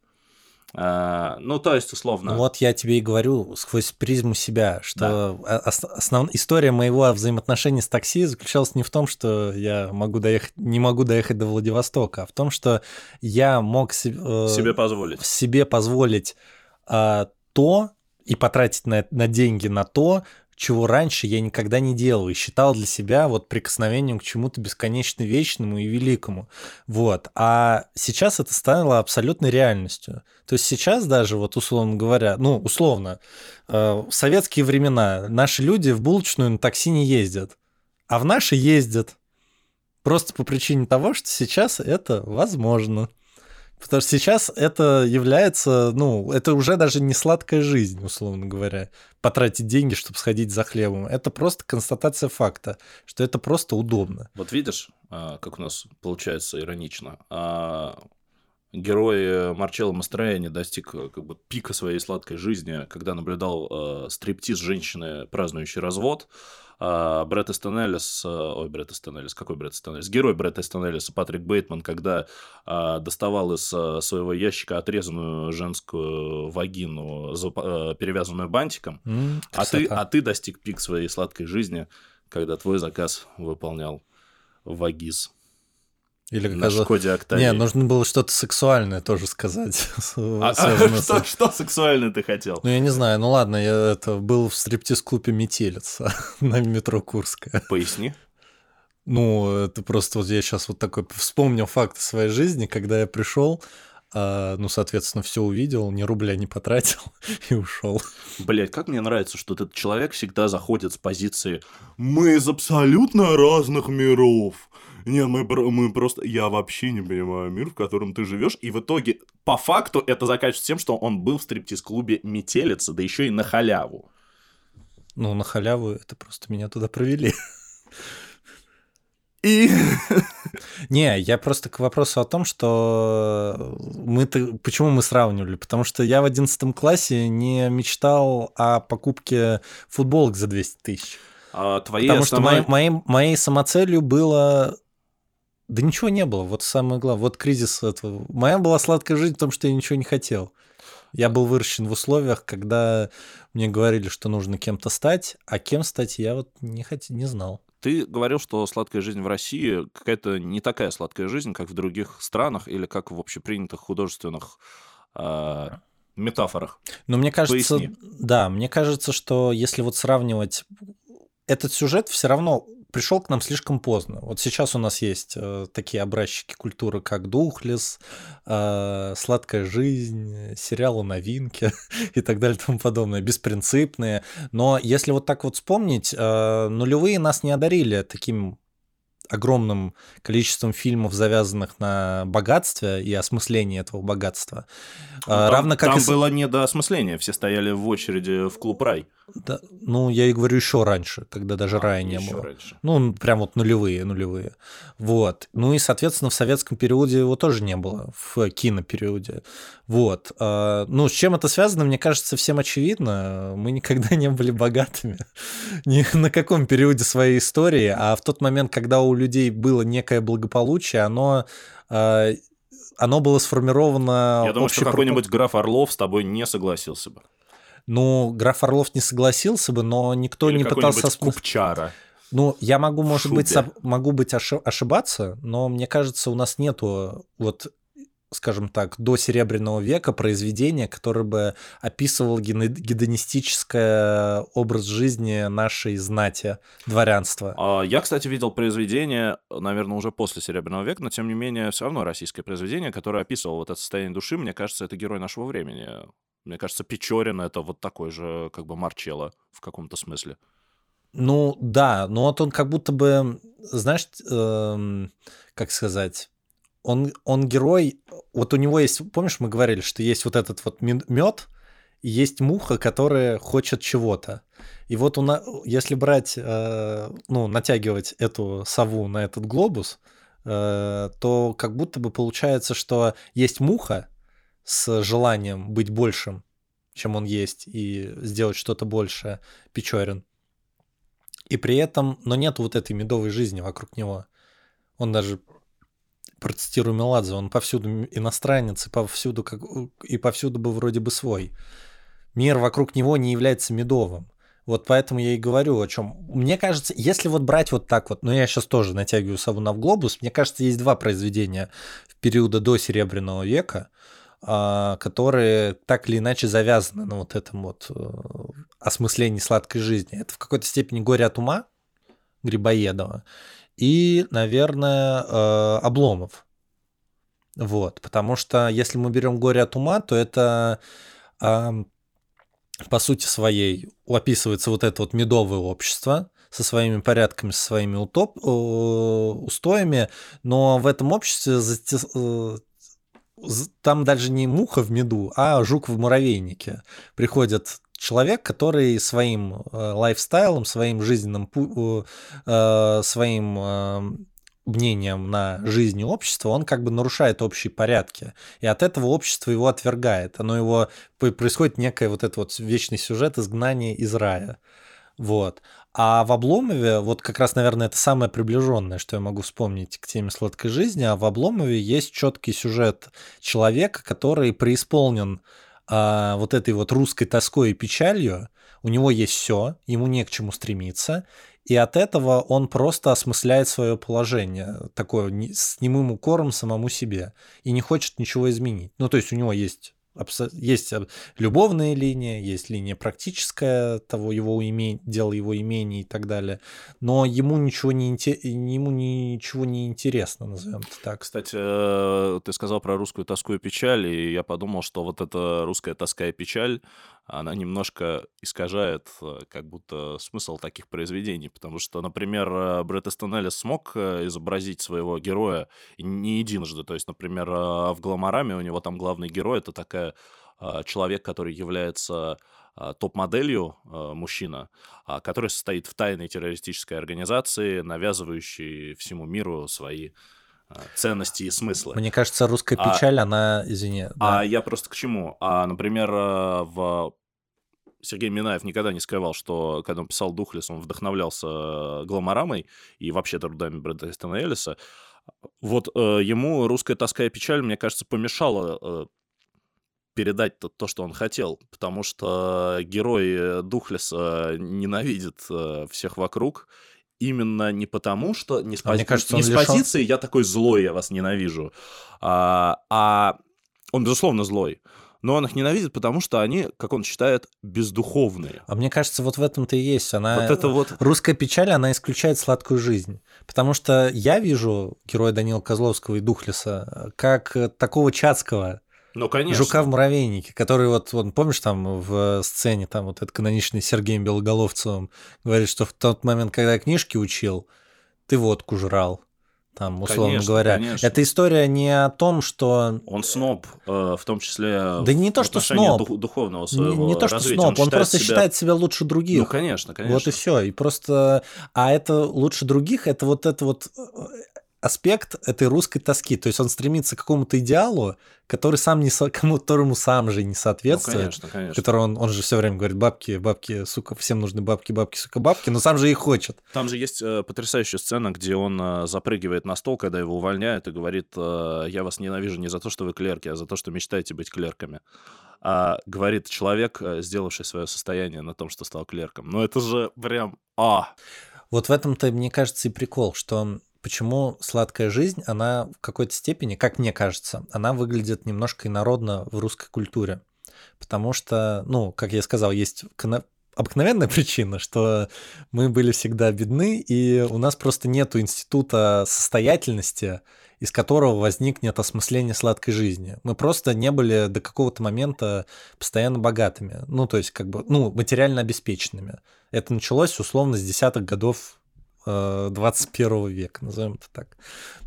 Э, ну, то есть, условно... Вот я тебе и говорю сквозь призму себя, что ос- основ- история моего взаимоотношения с такси заключалась не в том, что я могу доехать, не могу доехать до Владивостока, а в том, что я мог се- э, себе позволить. себе позволить а, то и потратить на, на деньги на то, чего раньше я никогда не делал и считал для себя вот прикосновением к чему-то бесконечно вечному и великому. Вот. А сейчас это стало абсолютной реальностью. То есть сейчас даже, вот условно говоря, ну, условно, э, в советские времена наши люди в булочную на такси не ездят, а в наши ездят. Просто по причине того, что сейчас это возможно. Потому что сейчас это является, ну, это уже даже не сладкая жизнь, условно говоря, потратить деньги, чтобы сходить за хлебом. Это просто констатация факта, что это просто удобно. Вот видишь, а, как у нас получается иронично. а, Герой Марчелло Мастрояни достиг э, как бы пика своей сладкой жизни, когда наблюдал э, стриптиз женщины, празднующей развод. А Брэд Эстон Эллис, э, ой, Брэд Эстон Эллис, какой Брэд Эстон Эллис? Герой Брэд Эстон Эллиса, Патрик Бейтман, когда а, доставал из э, своего ящика отрезанную женскую вагину, э, перевязанную бантиком, М, а ты, а ты достиг пик своей сладкой жизни, когда твой заказ выполнял Вагиз Или на как Шкоде Октавии. Не, нужно было что-то сексуальное тоже сказать. А- а что, что сексуально ты хотел? Ну, я не знаю, ну ладно, я это был в стриптиз-клубе «Метелица» на метро Курская. Поясни. Ну, это просто вот я сейчас вот такой вспомнил факты своей жизни, когда я пришел, а, ну, соответственно, все увидел, ни рубля не потратил и ушел. Блять, как мне нравится, что этот человек всегда заходит с позиции «Мы из абсолютно разных миров». Не, мы, мы просто... Я вообще не понимаю мир, в котором ты живешь. И в итоге, по факту, это заканчивается тем, что он был в стриптиз-клубе «Метелица», да еще и на халяву. Ну, на халяву это просто меня туда провели. И... Не, я просто к вопросу о том, что мы -то... почему мы сравнивали? Потому что я в 11 классе не мечтал о покупке футболок за 200 тысяч. а, твоей Потому что основной- моей, моей, моей самоцелью было... Да ничего не было, вот самое главное, вот кризис этого. Моя была сладкая жизнь в том, что я ничего не хотел. Я был выращен в условиях, когда мне говорили, что нужно кем-то стать, а кем стать я вот не, хот... не знал. Ты говорил, что сладкая жизнь в России какая-то не такая сладкая жизнь, как в других странах или как в общепринятых художественных э, метафорах. Но мне кажется, Поясни. да, мне кажется, что если вот сравнивать этот сюжет все равно пришел к нам слишком поздно. Вот сейчас у нас есть э, такие образчики культуры, как Духлес, э, Сладкая жизнь, сериалы новинки и так далее и тому подобное, беспринципные. Но если вот так вот вспомнить, э, нулевые нас не одарили таким огромным количеством фильмов, завязанных на богатстве и осмыслении этого богатства. Ну, там, Равно как там и... было не до осмысления, все стояли в очереди в клуб «Рай». Да, ну, я и говорю еще раньше, когда даже а, рая не было. Раньше. Ну, прям вот нулевые, нулевые. Вот. Ну и, соответственно, в советском периоде его тоже не было, в кинопериоде. Вот. А, ну, с чем это связано, мне кажется, всем очевидно. Мы никогда не были богатыми ни на каком периоде своей истории, а в тот момент, когда у людей было некое благополучие, оно а, оно было сформировано... Я думаю, что какой-нибудь граф Орлов с тобой не согласился бы. Ну, граф Орлов не согласился бы, но никто Или не пытался... Купчара. Ну, я могу, может Шубе. быть, могу быть ошибаться, но мне кажется, у нас нету вот скажем так, до Серебряного века произведения, которое бы описывало гедонистический образ жизни нашей знати, дворянства. А, я, кстати, видел произведение, наверное, уже после Серебряного века, но, тем не менее, все равно российское произведение, которое описывало вот это состояние души. Мне кажется, это герой нашего времени. Мне кажется, Печорин — это вот такой же, как бы, Марчелло в каком-то смысле. Ну, да, но вот он как будто бы, знаешь, эм, как сказать, он, он герой, вот у него есть, помнишь, мы говорили, что есть вот этот вот мед, и есть муха, которая хочет чего-то. И вот у нас, если брать, э, ну, натягивать эту сову на этот глобус, э, то как будто бы получается, что есть муха, с желанием быть большим, чем он есть, и сделать что-то большее, Печорин. И при этом, но нет вот этой медовой жизни вокруг него. Он даже процитирую Меладзе, он повсюду иностранец, и повсюду, как, и повсюду бы вроде бы свой. Мир вокруг него не является медовым. Вот поэтому я и говорю о чем. Мне кажется, если вот брать вот так вот, но я сейчас тоже натягиваю сову на глобус, мне кажется, есть два произведения в периода до Серебряного века – а, которые так или иначе завязаны на вот этом вот э, осмыслении сладкой жизни. Это в какой-то степени «Горе от ума» Грибоедова и, наверное, э, Обломов. Вот, потому что если мы берем «Горе от ума», то это по сути своей описывается вот это вот медовое общество, со своими порядками, со своими утоп, э, устоями, но в этом обществе там даже не муха в меду, а жук в муравейнике. Приходит человек, который своим э, лайфстайлом, своим жизненным, э, своим э, мнением на жизнь общества, он как бы нарушает общие порядки. И от этого общество его отвергает. Оно его... Происходит некое вот этот вот вечный сюжет изгнания из рая. Вот. А в Обломове, вот как раз, наверное, это самое приближенное, что я могу вспомнить к теме сладкой жизни, а в Обломове есть четкий сюжет человека, который преисполнен а, вот этой вот русской тоской и печалью, у него есть все, ему не к чему стремиться, и от этого он просто осмысляет свое положение, такое с немым укором самому себе, и не хочет ничего изменить. Ну, то есть у него есть есть любовная линия, есть линия практическая того его уме... дела его имени и так далее, но ему ничего не, ему ничего не интересно, назовем это так. Кстати, э, ты сказал про русскую тоску и печаль, и я подумал, что вот эта русская тоска и печаль, она немножко искажает э, как будто смысл таких произведений, потому что, например, э, Брэд Эстон смог э, изобразить своего героя не единожды, то есть, например, в «Гламораме» у него там главный герой — это такая человек, который является топ-моделью мужчина, а, который состоит в тайной террористической организации, навязывающей всему миру свои ценности и смыслы. Мне кажется, русская а печаль, а, она, извини. Да. А я просто к чему? А, например, в Сергей Минаев никогда не скрывал, что когда он писал «Духлес», он вдохновлялся э, гламорамой и вообще трудами Брэда Эстона Эллиса. Вот э, ему «Русская тоска и печаль», мне кажется, помешала э, передать то, то, что он хотел, потому что герой Духлеса ненавидит э, всех вокруг, именно не потому, что не с, А пози- кажется, не с позиции «я такой злой, я вас ненавижу», а, а он, безусловно, злой. Но он их ненавидит, потому что они, как он считает, бездуховные. А мне кажется, вот в этом-то и есть. Она... Вот это вот... Русская печаль, она исключает сладкую жизнь. Потому что я вижу героя Данила Козловского и Духлеса как такого Чацкого, Ну, конечно. жука в муравейнике, который вот, вот, помнишь, там в сцене, там вот этот каноничный Сергеем Белоголовцевым говорит, что в тот момент, когда я книжки учил, ты водку жрал. Там, условно Конечно, говоря. конечно. Эта история не о том, что Он сноб, э, в том числе Да не то, что сноб. дух- духовного не, своего не то, что развития. сноб, он, считает просто себя- считает себя лучше других. Ну, конечно, конечно. Вот и все. И просто. А это лучше других, это вот это вот э, аспект этой русской тоски. То есть он стремится к какому-то идеалу, который сам не со... которому сам же не Ну, соответствует. конечно, конечно. который он, он же все время говорит, бабки, бабки, сука, всем нужны бабки, бабки, сука, бабки, но сам же их хочет. Там же есть э, потрясающая сцена, где он э, запрыгивает на стол, когда его увольняют, и говорит, э, я вас ненавижу не за то, что вы клерки, а за то, что мечтаете быть клерками. А говорит человек, э, сделавший свое состояние на том, что стал клерком. Ну это же прям... А! Вот в этом-то, мне кажется, и прикол, что почему сладкая жизнь, она в какой-то степени, как мне кажется, она выглядит немножко инородно в русской культуре. Потому что, ну, как я сказал, есть обыкновенная причина, что мы были всегда бедны, и у нас просто нету института состоятельности, из которого возникнет осмысление сладкой жизни. Мы просто не были до какого-то момента постоянно богатыми, ну, то есть как бы, ну, материально обеспеченными. Это началось условно с десятых годов э, 21 века, назовем это так.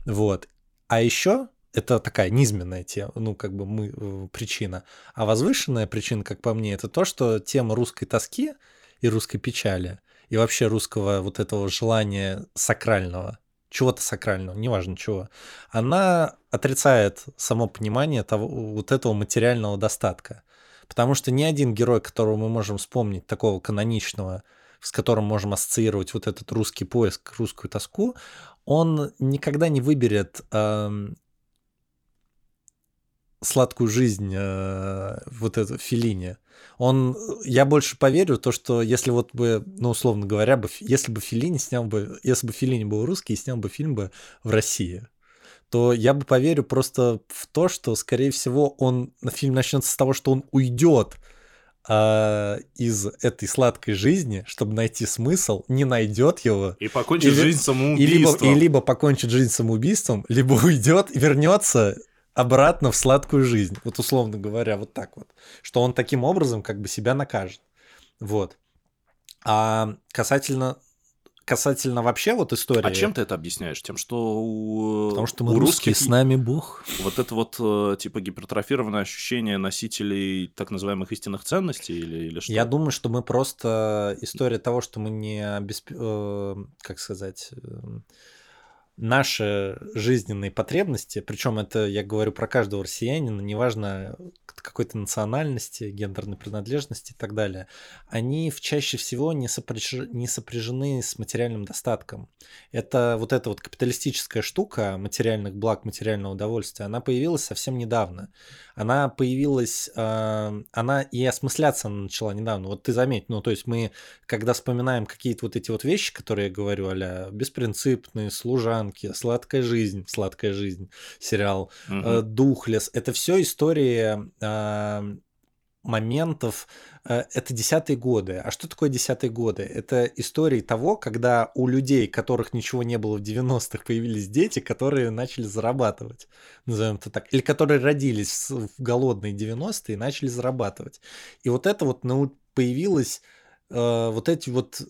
Вот. А еще это такая низменная тема, ну, как бы мы, э, причина. А возвышенная причина, как по мне, это то, что тема русской тоски и русской печали, и вообще русского вот этого желания сакрального, чего-то сакрального, неважно чего, она отрицает само понимание того, вот этого материального достатка. Потому что ни один герой, которого мы можем вспомнить, такого каноничного, с которым можем ассоциировать вот этот русский поиск, русскую тоску, он никогда не выберет эм, сладкую жизнь э, вот эту Филини. Он, я больше поверю то, что если вот бы, ну условно говоря, бы, если бы Филини снял бы, если бы Филини был русский и снял бы фильм бы в России, то я бы поверю просто в то, что, скорее всего, он фильм начнется с того, что он уйдет а, из этой сладкой жизни, чтобы найти смысл, не найдет его, И покончит Или- жизнь и либо, самоубийством. и либо покончит жизнь самоубийством, либо уйдет, вернется обратно в сладкую жизнь. Вот условно говоря, вот так вот. Что он таким образом как бы себя накажет. Вот. А касательно касательно вообще вот истории... А чем ты это объясняешь? Тем, что у, Потому что у мы русские, русских с нами Бог. вот это вот э, типа гипертрофированное ощущение носителей так называемых истинных ценностей или, или что? Я думаю, что мы просто... История того, что мы не... обесп- э, Как сказать... Наши жизненные потребности, причем это я говорю про каждого россиянина, неважно какой-то национальности, гендерной принадлежности и так далее, они в чаще всего не, сопряж- не сопряжены с материальным достатком. Это вот эта вот капиталистическая штука материальных благ, материального удовольствия, она появилась совсем недавно. Она появилась, э, она и осмысляться она начала недавно. Вот ты заметь, ну то есть мы, когда вспоминаем какие-то вот эти вот вещи, которые я говорю, а беспринципные, служанки, сладкая жизнь, сладкая жизнь, сериал, э, Духлес, это все истории э, моментов, э, это десятые годы. А что такое десятые годы? Это истории того, когда у людей, которых ничего не было в 90-х, появились дети, которые начали зарабатывать, назовем это так, или которые родились в голодные 90-е и начали зарабатывать. И вот это вот появилось, э, вот эти вот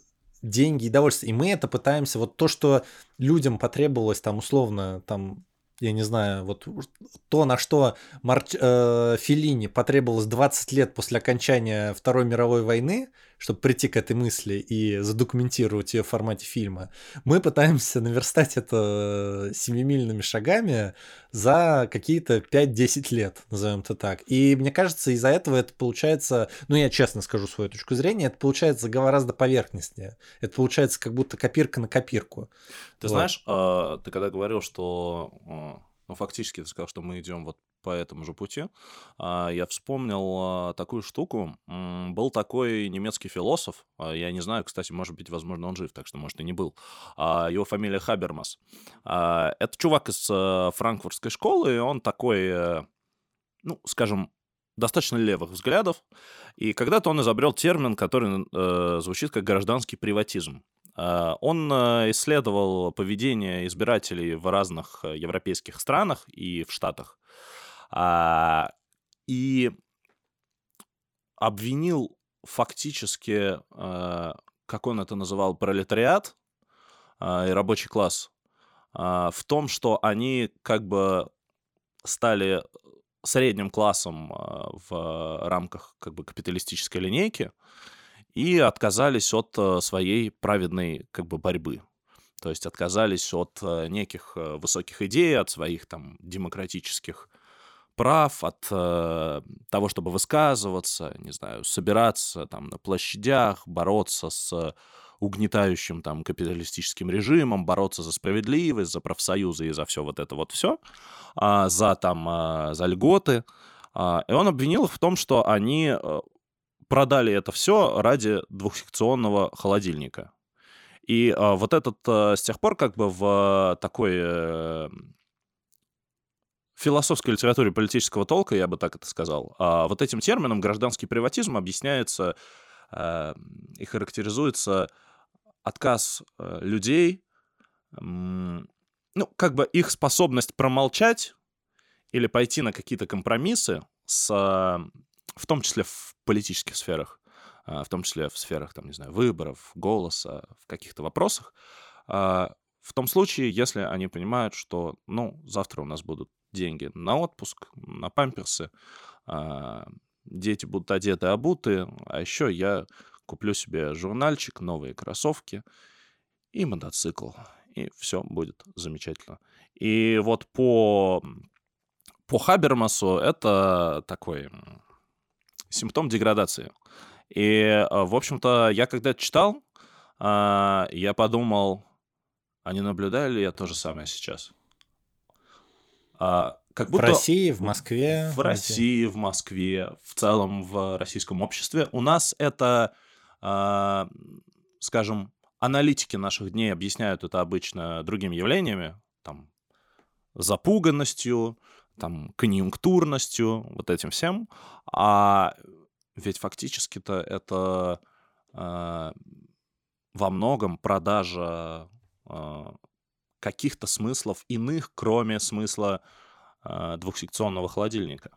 деньги и удовольствие. И мы это пытаемся, вот то, что людям потребовалось там условно, там, я не знаю, вот то, на что Марч, э, Феллини потребовалось 20 лет после окончания Второй мировой войны, чтобы прийти к этой мысли и задокументировать ее в формате фильма, мы пытаемся наверстать это семимильными шагами за какие-то 5-10 лет, назовем это так. И мне кажется, из-за этого это получается, ну я честно скажу свою точку зрения, это получается гораздо поверхностнее. Это получается как будто копирка на копирку. Ты Вот. знаешь, э, ты когда говорил, что э, ну, фактически ты сказал, что мы идем вот по этому же пути, а, я вспомнил а, такую штуку. Был такой немецкий философ, а, я не знаю, кстати, может быть, возможно, он жив, так что, может, и не был. Его фамилия Хабермас. Это чувак из франкфуртской школы, и он такой, э, ну, скажем, достаточно левых взглядов. И когда-то он изобрел термин, который э, звучит как гражданский приватизм. Он исследовал поведение избирателей в разных европейских странах и в Штатах. А, и обвинил фактически, как он это называл, пролетариат и рабочий класс в том, что они как бы стали средним классом в рамках как бы капиталистической линейки и отказались от своей праведной как бы борьбы. То есть отказались от неких высоких идей, от своих там демократических прав, от э, того, чтобы высказываться, не знаю, собираться там на площадях, бороться с угнетающим там капиталистическим режимом, бороться за справедливость, за профсоюзы и за все вот это вот все, а, за там, а, за льготы. А, и он обвинил их в том, что они э, продали это все ради двухсекционного холодильника. И а, вот этот а, с тех пор как бы в такой э, философской литературе политического толка, я бы так это сказал, а вот этим термином гражданский приватизм объясняется э, и характеризуется отказ э, людей, ну, как бы их способность промолчать или пойти на какие-то компромиссы, с, в том числе в политических сферах, э, в том числе в сферах, там, не знаю, выборов, голоса, в каких-то вопросах, в том случае, если они понимают, что, ну, завтра у нас будут деньги на отпуск, на памперсы, а, дети будут одеты, обуты, а еще я куплю себе журнальчик, новые кроссовки и мотоцикл, и все будет замечательно. И вот по, по Хабермасу это такой симптом деградации. И, а, в общем-то, я когда читал, а, я подумал, а не наблюдаю ли я то же самое сейчас? А, как будто в России, в Москве. В России, в Москве, в целом в российском обществе. У нас это, скажем, аналитики наших дней объясняют это обычно другими явлениями, там, запуганностью, там, конъюнктурностью, вот этим всем. А ведь фактически-то это э, во многом продажа э, каких-то смыслов иных, кроме смысла э, двухсекционного холодильника.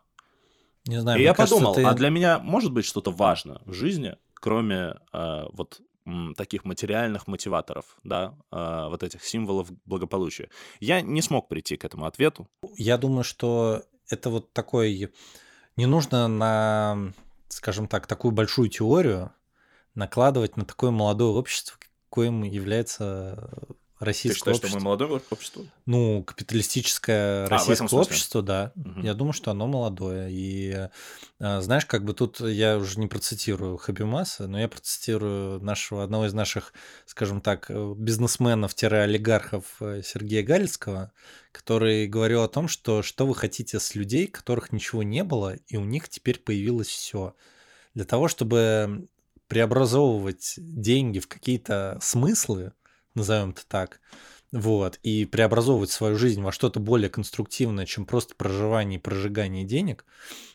Не знаю. И я кажется, подумал, ты... а для меня может быть что-то важно в жизни, кроме э, вот таких материальных мотиваторов, да, э, вот этих символов благополучия. Я не смог прийти к этому ответу. Я думаю, что это вот такой... Не нужно на, скажем так, такую большую теорию накладывать на такое молодое общество, коим является российское Ты считаешь, общество. что мы молодое общество? Ну, капиталистическое а, российское общество, да. Угу. Я думаю, что оно молодое. И а, знаешь, как бы тут я уже не процитирую Хабимаса, но я процитирую нашего, одного из наших, скажем так, э, бизнесменов-олигархов э, Сергея Галицкого, который говорил о том, что что вы хотите с людей, которых ничего не было, и у них теперь появилось все. Для того, чтобы преобразовывать деньги в какие-то смыслы, назовем это так, вот, и преобразовывать свою жизнь во что-то более конструктивное, чем просто проживание и прожигание денег,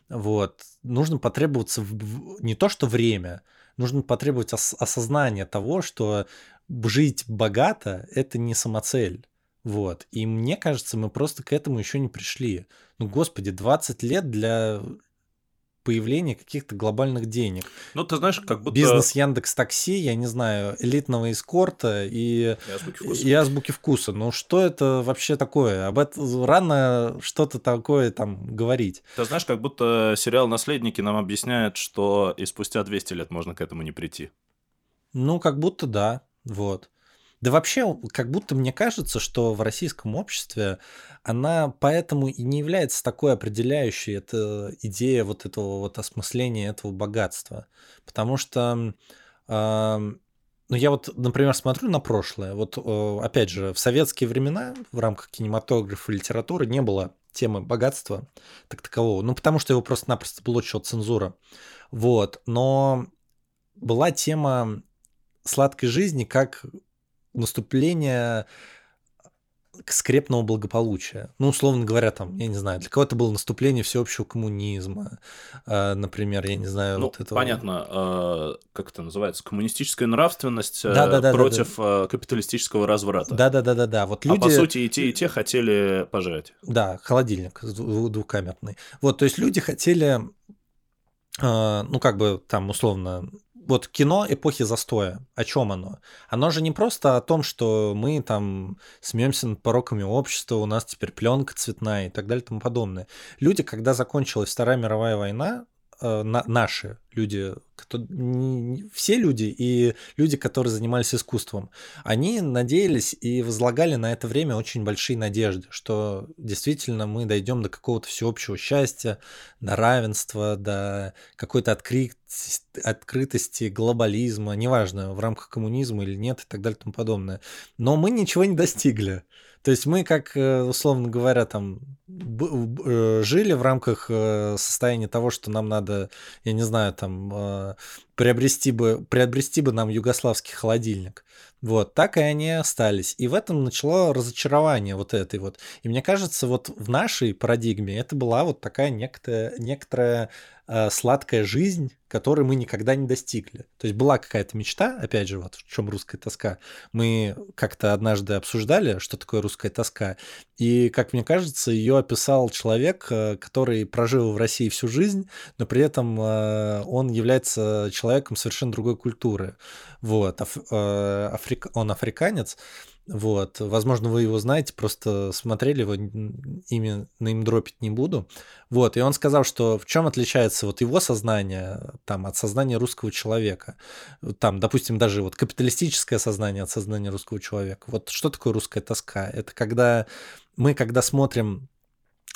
вот, нужно потребоваться в, не то что время, нужно потребовать ос- осознания того, что жить богато – это не самоцель. Вот. И мне кажется, мы просто к этому еще не пришли. Ну, господи, 20 лет для появление каких-то глобальных денег. Ну, ты знаешь, как будто... Бизнес Яндекс Такси, я не знаю, элитного эскорта и, и, азбуки, вкуса. и азбуки вкуса. Ну, что это вообще такое? Об этом рано что-то такое там говорить. Ты знаешь, как будто сериал «Наследники» нам объясняет, что и спустя 200 лет можно к этому не прийти. Ну, как будто да, вот. Да вообще, как будто мне кажется, что в российском обществе она поэтому и не является такой определяющей, это идея вот этого вот осмысления этого богатства. Потому что, э, ну, я вот, например, смотрю на прошлое. Вот, опять же, в советские времена в рамках кинематографа и литературы не было темы богатства так такового. Ну, потому что его просто-напросто блочила цензура. Вот. Но была тема сладкой жизни как наступление скрепного благополучия. Ну, условно говоря, там, я не знаю, для кого-то было наступление всеобщего коммунизма, э, например, я не знаю, ну, вот этого. Понятно, э, как это называется, коммунистическая нравственность э, да, да, да, против да, да. капиталистического разврата. Да, да, да, да, да. Вот люди. А по сути и те, и те хотели пожрать. Да, холодильник двухкамерный. Вот, то есть люди хотели, ну, как бы там условно вот кино эпохи застоя, о чем оно? Оно же не просто о том, что мы там смеемся над пороками общества, у нас теперь пленка цветная и так далее и тому подобное. Люди, когда закончилась Вторая мировая война, на, наши люди, кто, не, все люди и люди, которые занимались искусством, они надеялись и возлагали на это время очень большие надежды, что действительно мы дойдем до какого-то всеобщего счастья, до равенства, до какой-то открытости, открытости, глобализма, неважно, в рамках коммунизма или нет и так далее и тому подобное. Но мы ничего не достигли. То есть мы, как, э, условно говоря, там э, жили в рамках э, состояния того, что нам надо, я не знаю, там приобрести бы, приобрести бы нам югославский холодильник. Вот, так и они остались. И в этом начало разочарование вот этой вот. И мне кажется, вот в нашей парадигме это была вот такая некоторая, некоторая э, сладкая жизнь, которой мы никогда не достигли. То есть была какая-то мечта, опять же, вот в чем русская тоска. Мы как-то однажды обсуждали, что такое русская тоска. И, как мне кажется, ее описал человек, э, который прожил в России всю жизнь, но при этом э, он является человеком совершенно другой культуры. Вот, аф, э, он африканец, вот, возможно, вы его знаете, просто смотрели его, имя дропить не буду. Вот, и он сказал, что в чем отличается вот его сознание там от сознания русского человека. Там, допустим, даже вот капиталистическое сознание от сознания русского человека. Вот что такое русская тоска? Это когда мы, когда смотрим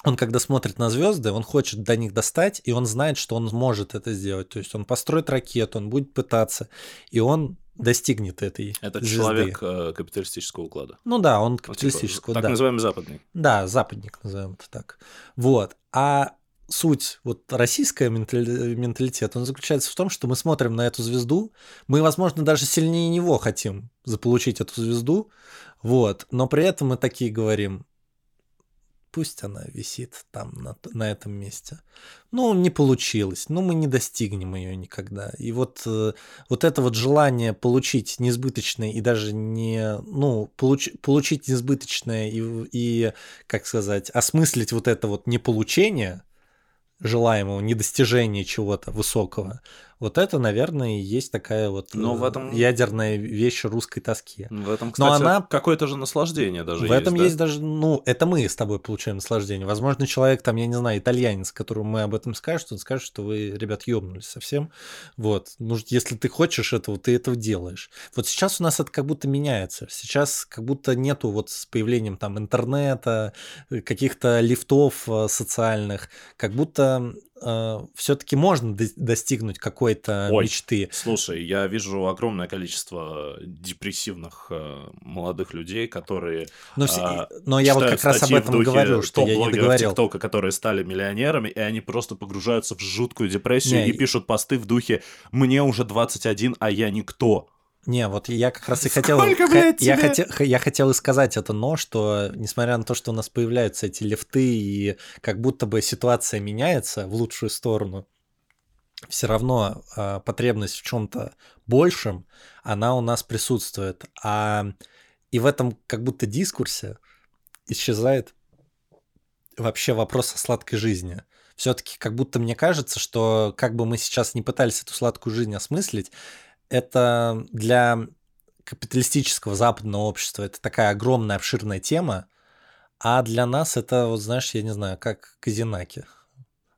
он когда смотрит на звезды, он хочет до них достать, и он знает, что он может это сделать. То есть он построит ракету, он будет пытаться, и он достигнет этой Это звезды. человек э, капиталистического уклада. Ну да, он капиталистического, ну, типа, Так да. называемый западный. Да, западник, назовем это так. Вот. А суть вот российского менталитета, он заключается в том, что мы смотрим на эту звезду, мы, возможно, даже сильнее него хотим заполучить эту звезду, вот, но при этом мы такие говорим, пусть она висит там на, на этом месте. Ну, не получилось, ну, мы не достигнем ее никогда. И вот, э, вот это вот желание получить несбыточное и даже не, ну, получ, получить несбыточное и, и, как сказать, осмыслить вот это вот неполучение желаемого, недостижения чего-то высокого, вот это, наверное, и есть такая вот Но в этом... Э, ядерная вещь русской тоски. В этом, кстати, Но она... какое-то же наслаждение даже В есть, этом да? есть даже, ну, это мы с тобой получаем наслаждение. Возможно, человек там, я не знаю, итальянец, которому мы об этом скажем, он скажет, что вы, ребят, ёбнулись совсем. Вот. Ну, если ты хочешь этого, ты этого делаешь. Вот сейчас у нас это как будто меняется. Сейчас как будто нету вот с появлением там интернета, э, каких-то лифтов э, социальных, как будто э, все-таки можно достигнуть какой-то Ой, мечты. Слушай, я вижу огромное количество депрессивных э, молодых людей, которые. Но, э, но я вот как раз об этом говорю, что я не договорил. ТикТока, которые стали миллионерами, и они просто погружаются в жуткую депрессию не, и пишут посты в духе: Мне уже 21, а я никто. Не, вот я как раз и хотел... Сколько, блядь, я, хотел, я хотел и сказать это, но что, несмотря на то, что у нас появляются эти лифты, и как будто бы ситуация меняется в лучшую сторону, все равно э, потребность в чем-то большем, она у нас присутствует. А и в этом как будто дискурсе исчезает вообще вопрос о сладкой жизни. Все-таки как будто мне кажется, что как бы мы сейчас не пытались эту сладкую жизнь осмыслить, это для капиталистического западного общества это такая огромная, обширная тема, а для нас это, вот знаешь, я не знаю, как казинаки.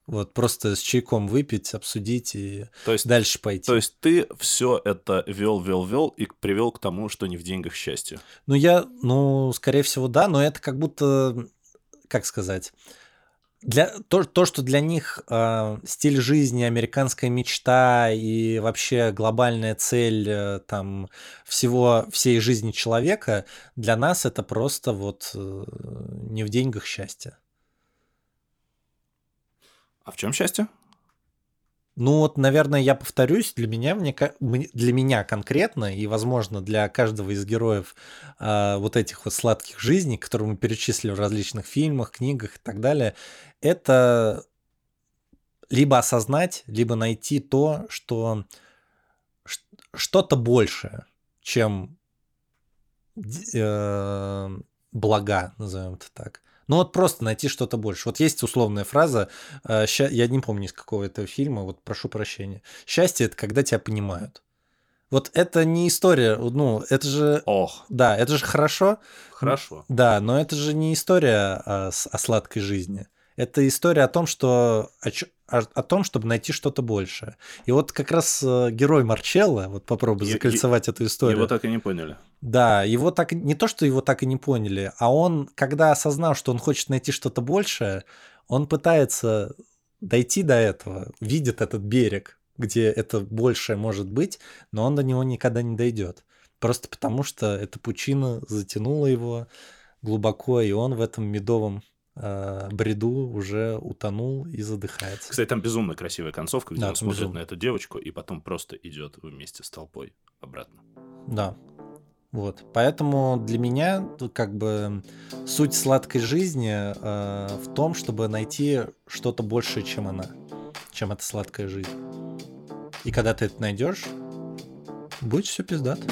Вот просто с чайком выпить, обсудить и то есть, дальше пойти. То есть ты все это вел, вел, вел и привел к тому, что не в деньгах счастье. Ну я, ну скорее всего да, но это как будто, как сказать, для, то, то, что для них э, стиль жизни, американская мечта и вообще глобальная цель э, там всего, всей жизни человека, для нас это просто вот э, не в деньгах счастье. А в чем счастье? Ну вот, наверное, я повторюсь, для меня, мне, для меня конкретно и, возможно, для каждого из героев э, вот этих вот сладких жизней, которые мы перечислили в различных фильмах, книгах и так далее, это либо осознать, либо найти то, что что-то большее, чем э, блага, назовем это так. Ну вот просто найти что-то больше. Вот есть условная фраза, э, я не помню из какого это фильма, вот прошу прощения. Счастье это когда тебя понимают. Вот это не история, ну это же... Ох. Да, это же хорошо. Хорошо. Да, но это же не история о, о сладкой жизни. Это история о том, что о, о, о том, чтобы найти что-то большее. И вот как раз э, герой Марчелло, вот попробуй и, закольцевать и, эту историю. Его так и не поняли. Да, его так не то, что его так и не поняли, а он, когда осознал, что он хочет найти что-то большее, он пытается дойти до этого, видит этот берег, где это большее может быть, но он до него никогда не дойдет. Просто потому, что эта пучина затянула его глубоко, и он в этом медовом бреду уже утонул и задыхается. Кстати, там безумно красивая концовка, где да, он смотрит безумно. на эту девочку и потом просто идет вместе с толпой обратно. Да, вот, поэтому для меня как бы суть сладкой жизни э, в том, чтобы найти что-то большее, чем она, чем эта сладкая жизнь. И когда ты это найдешь, будет все пиздато.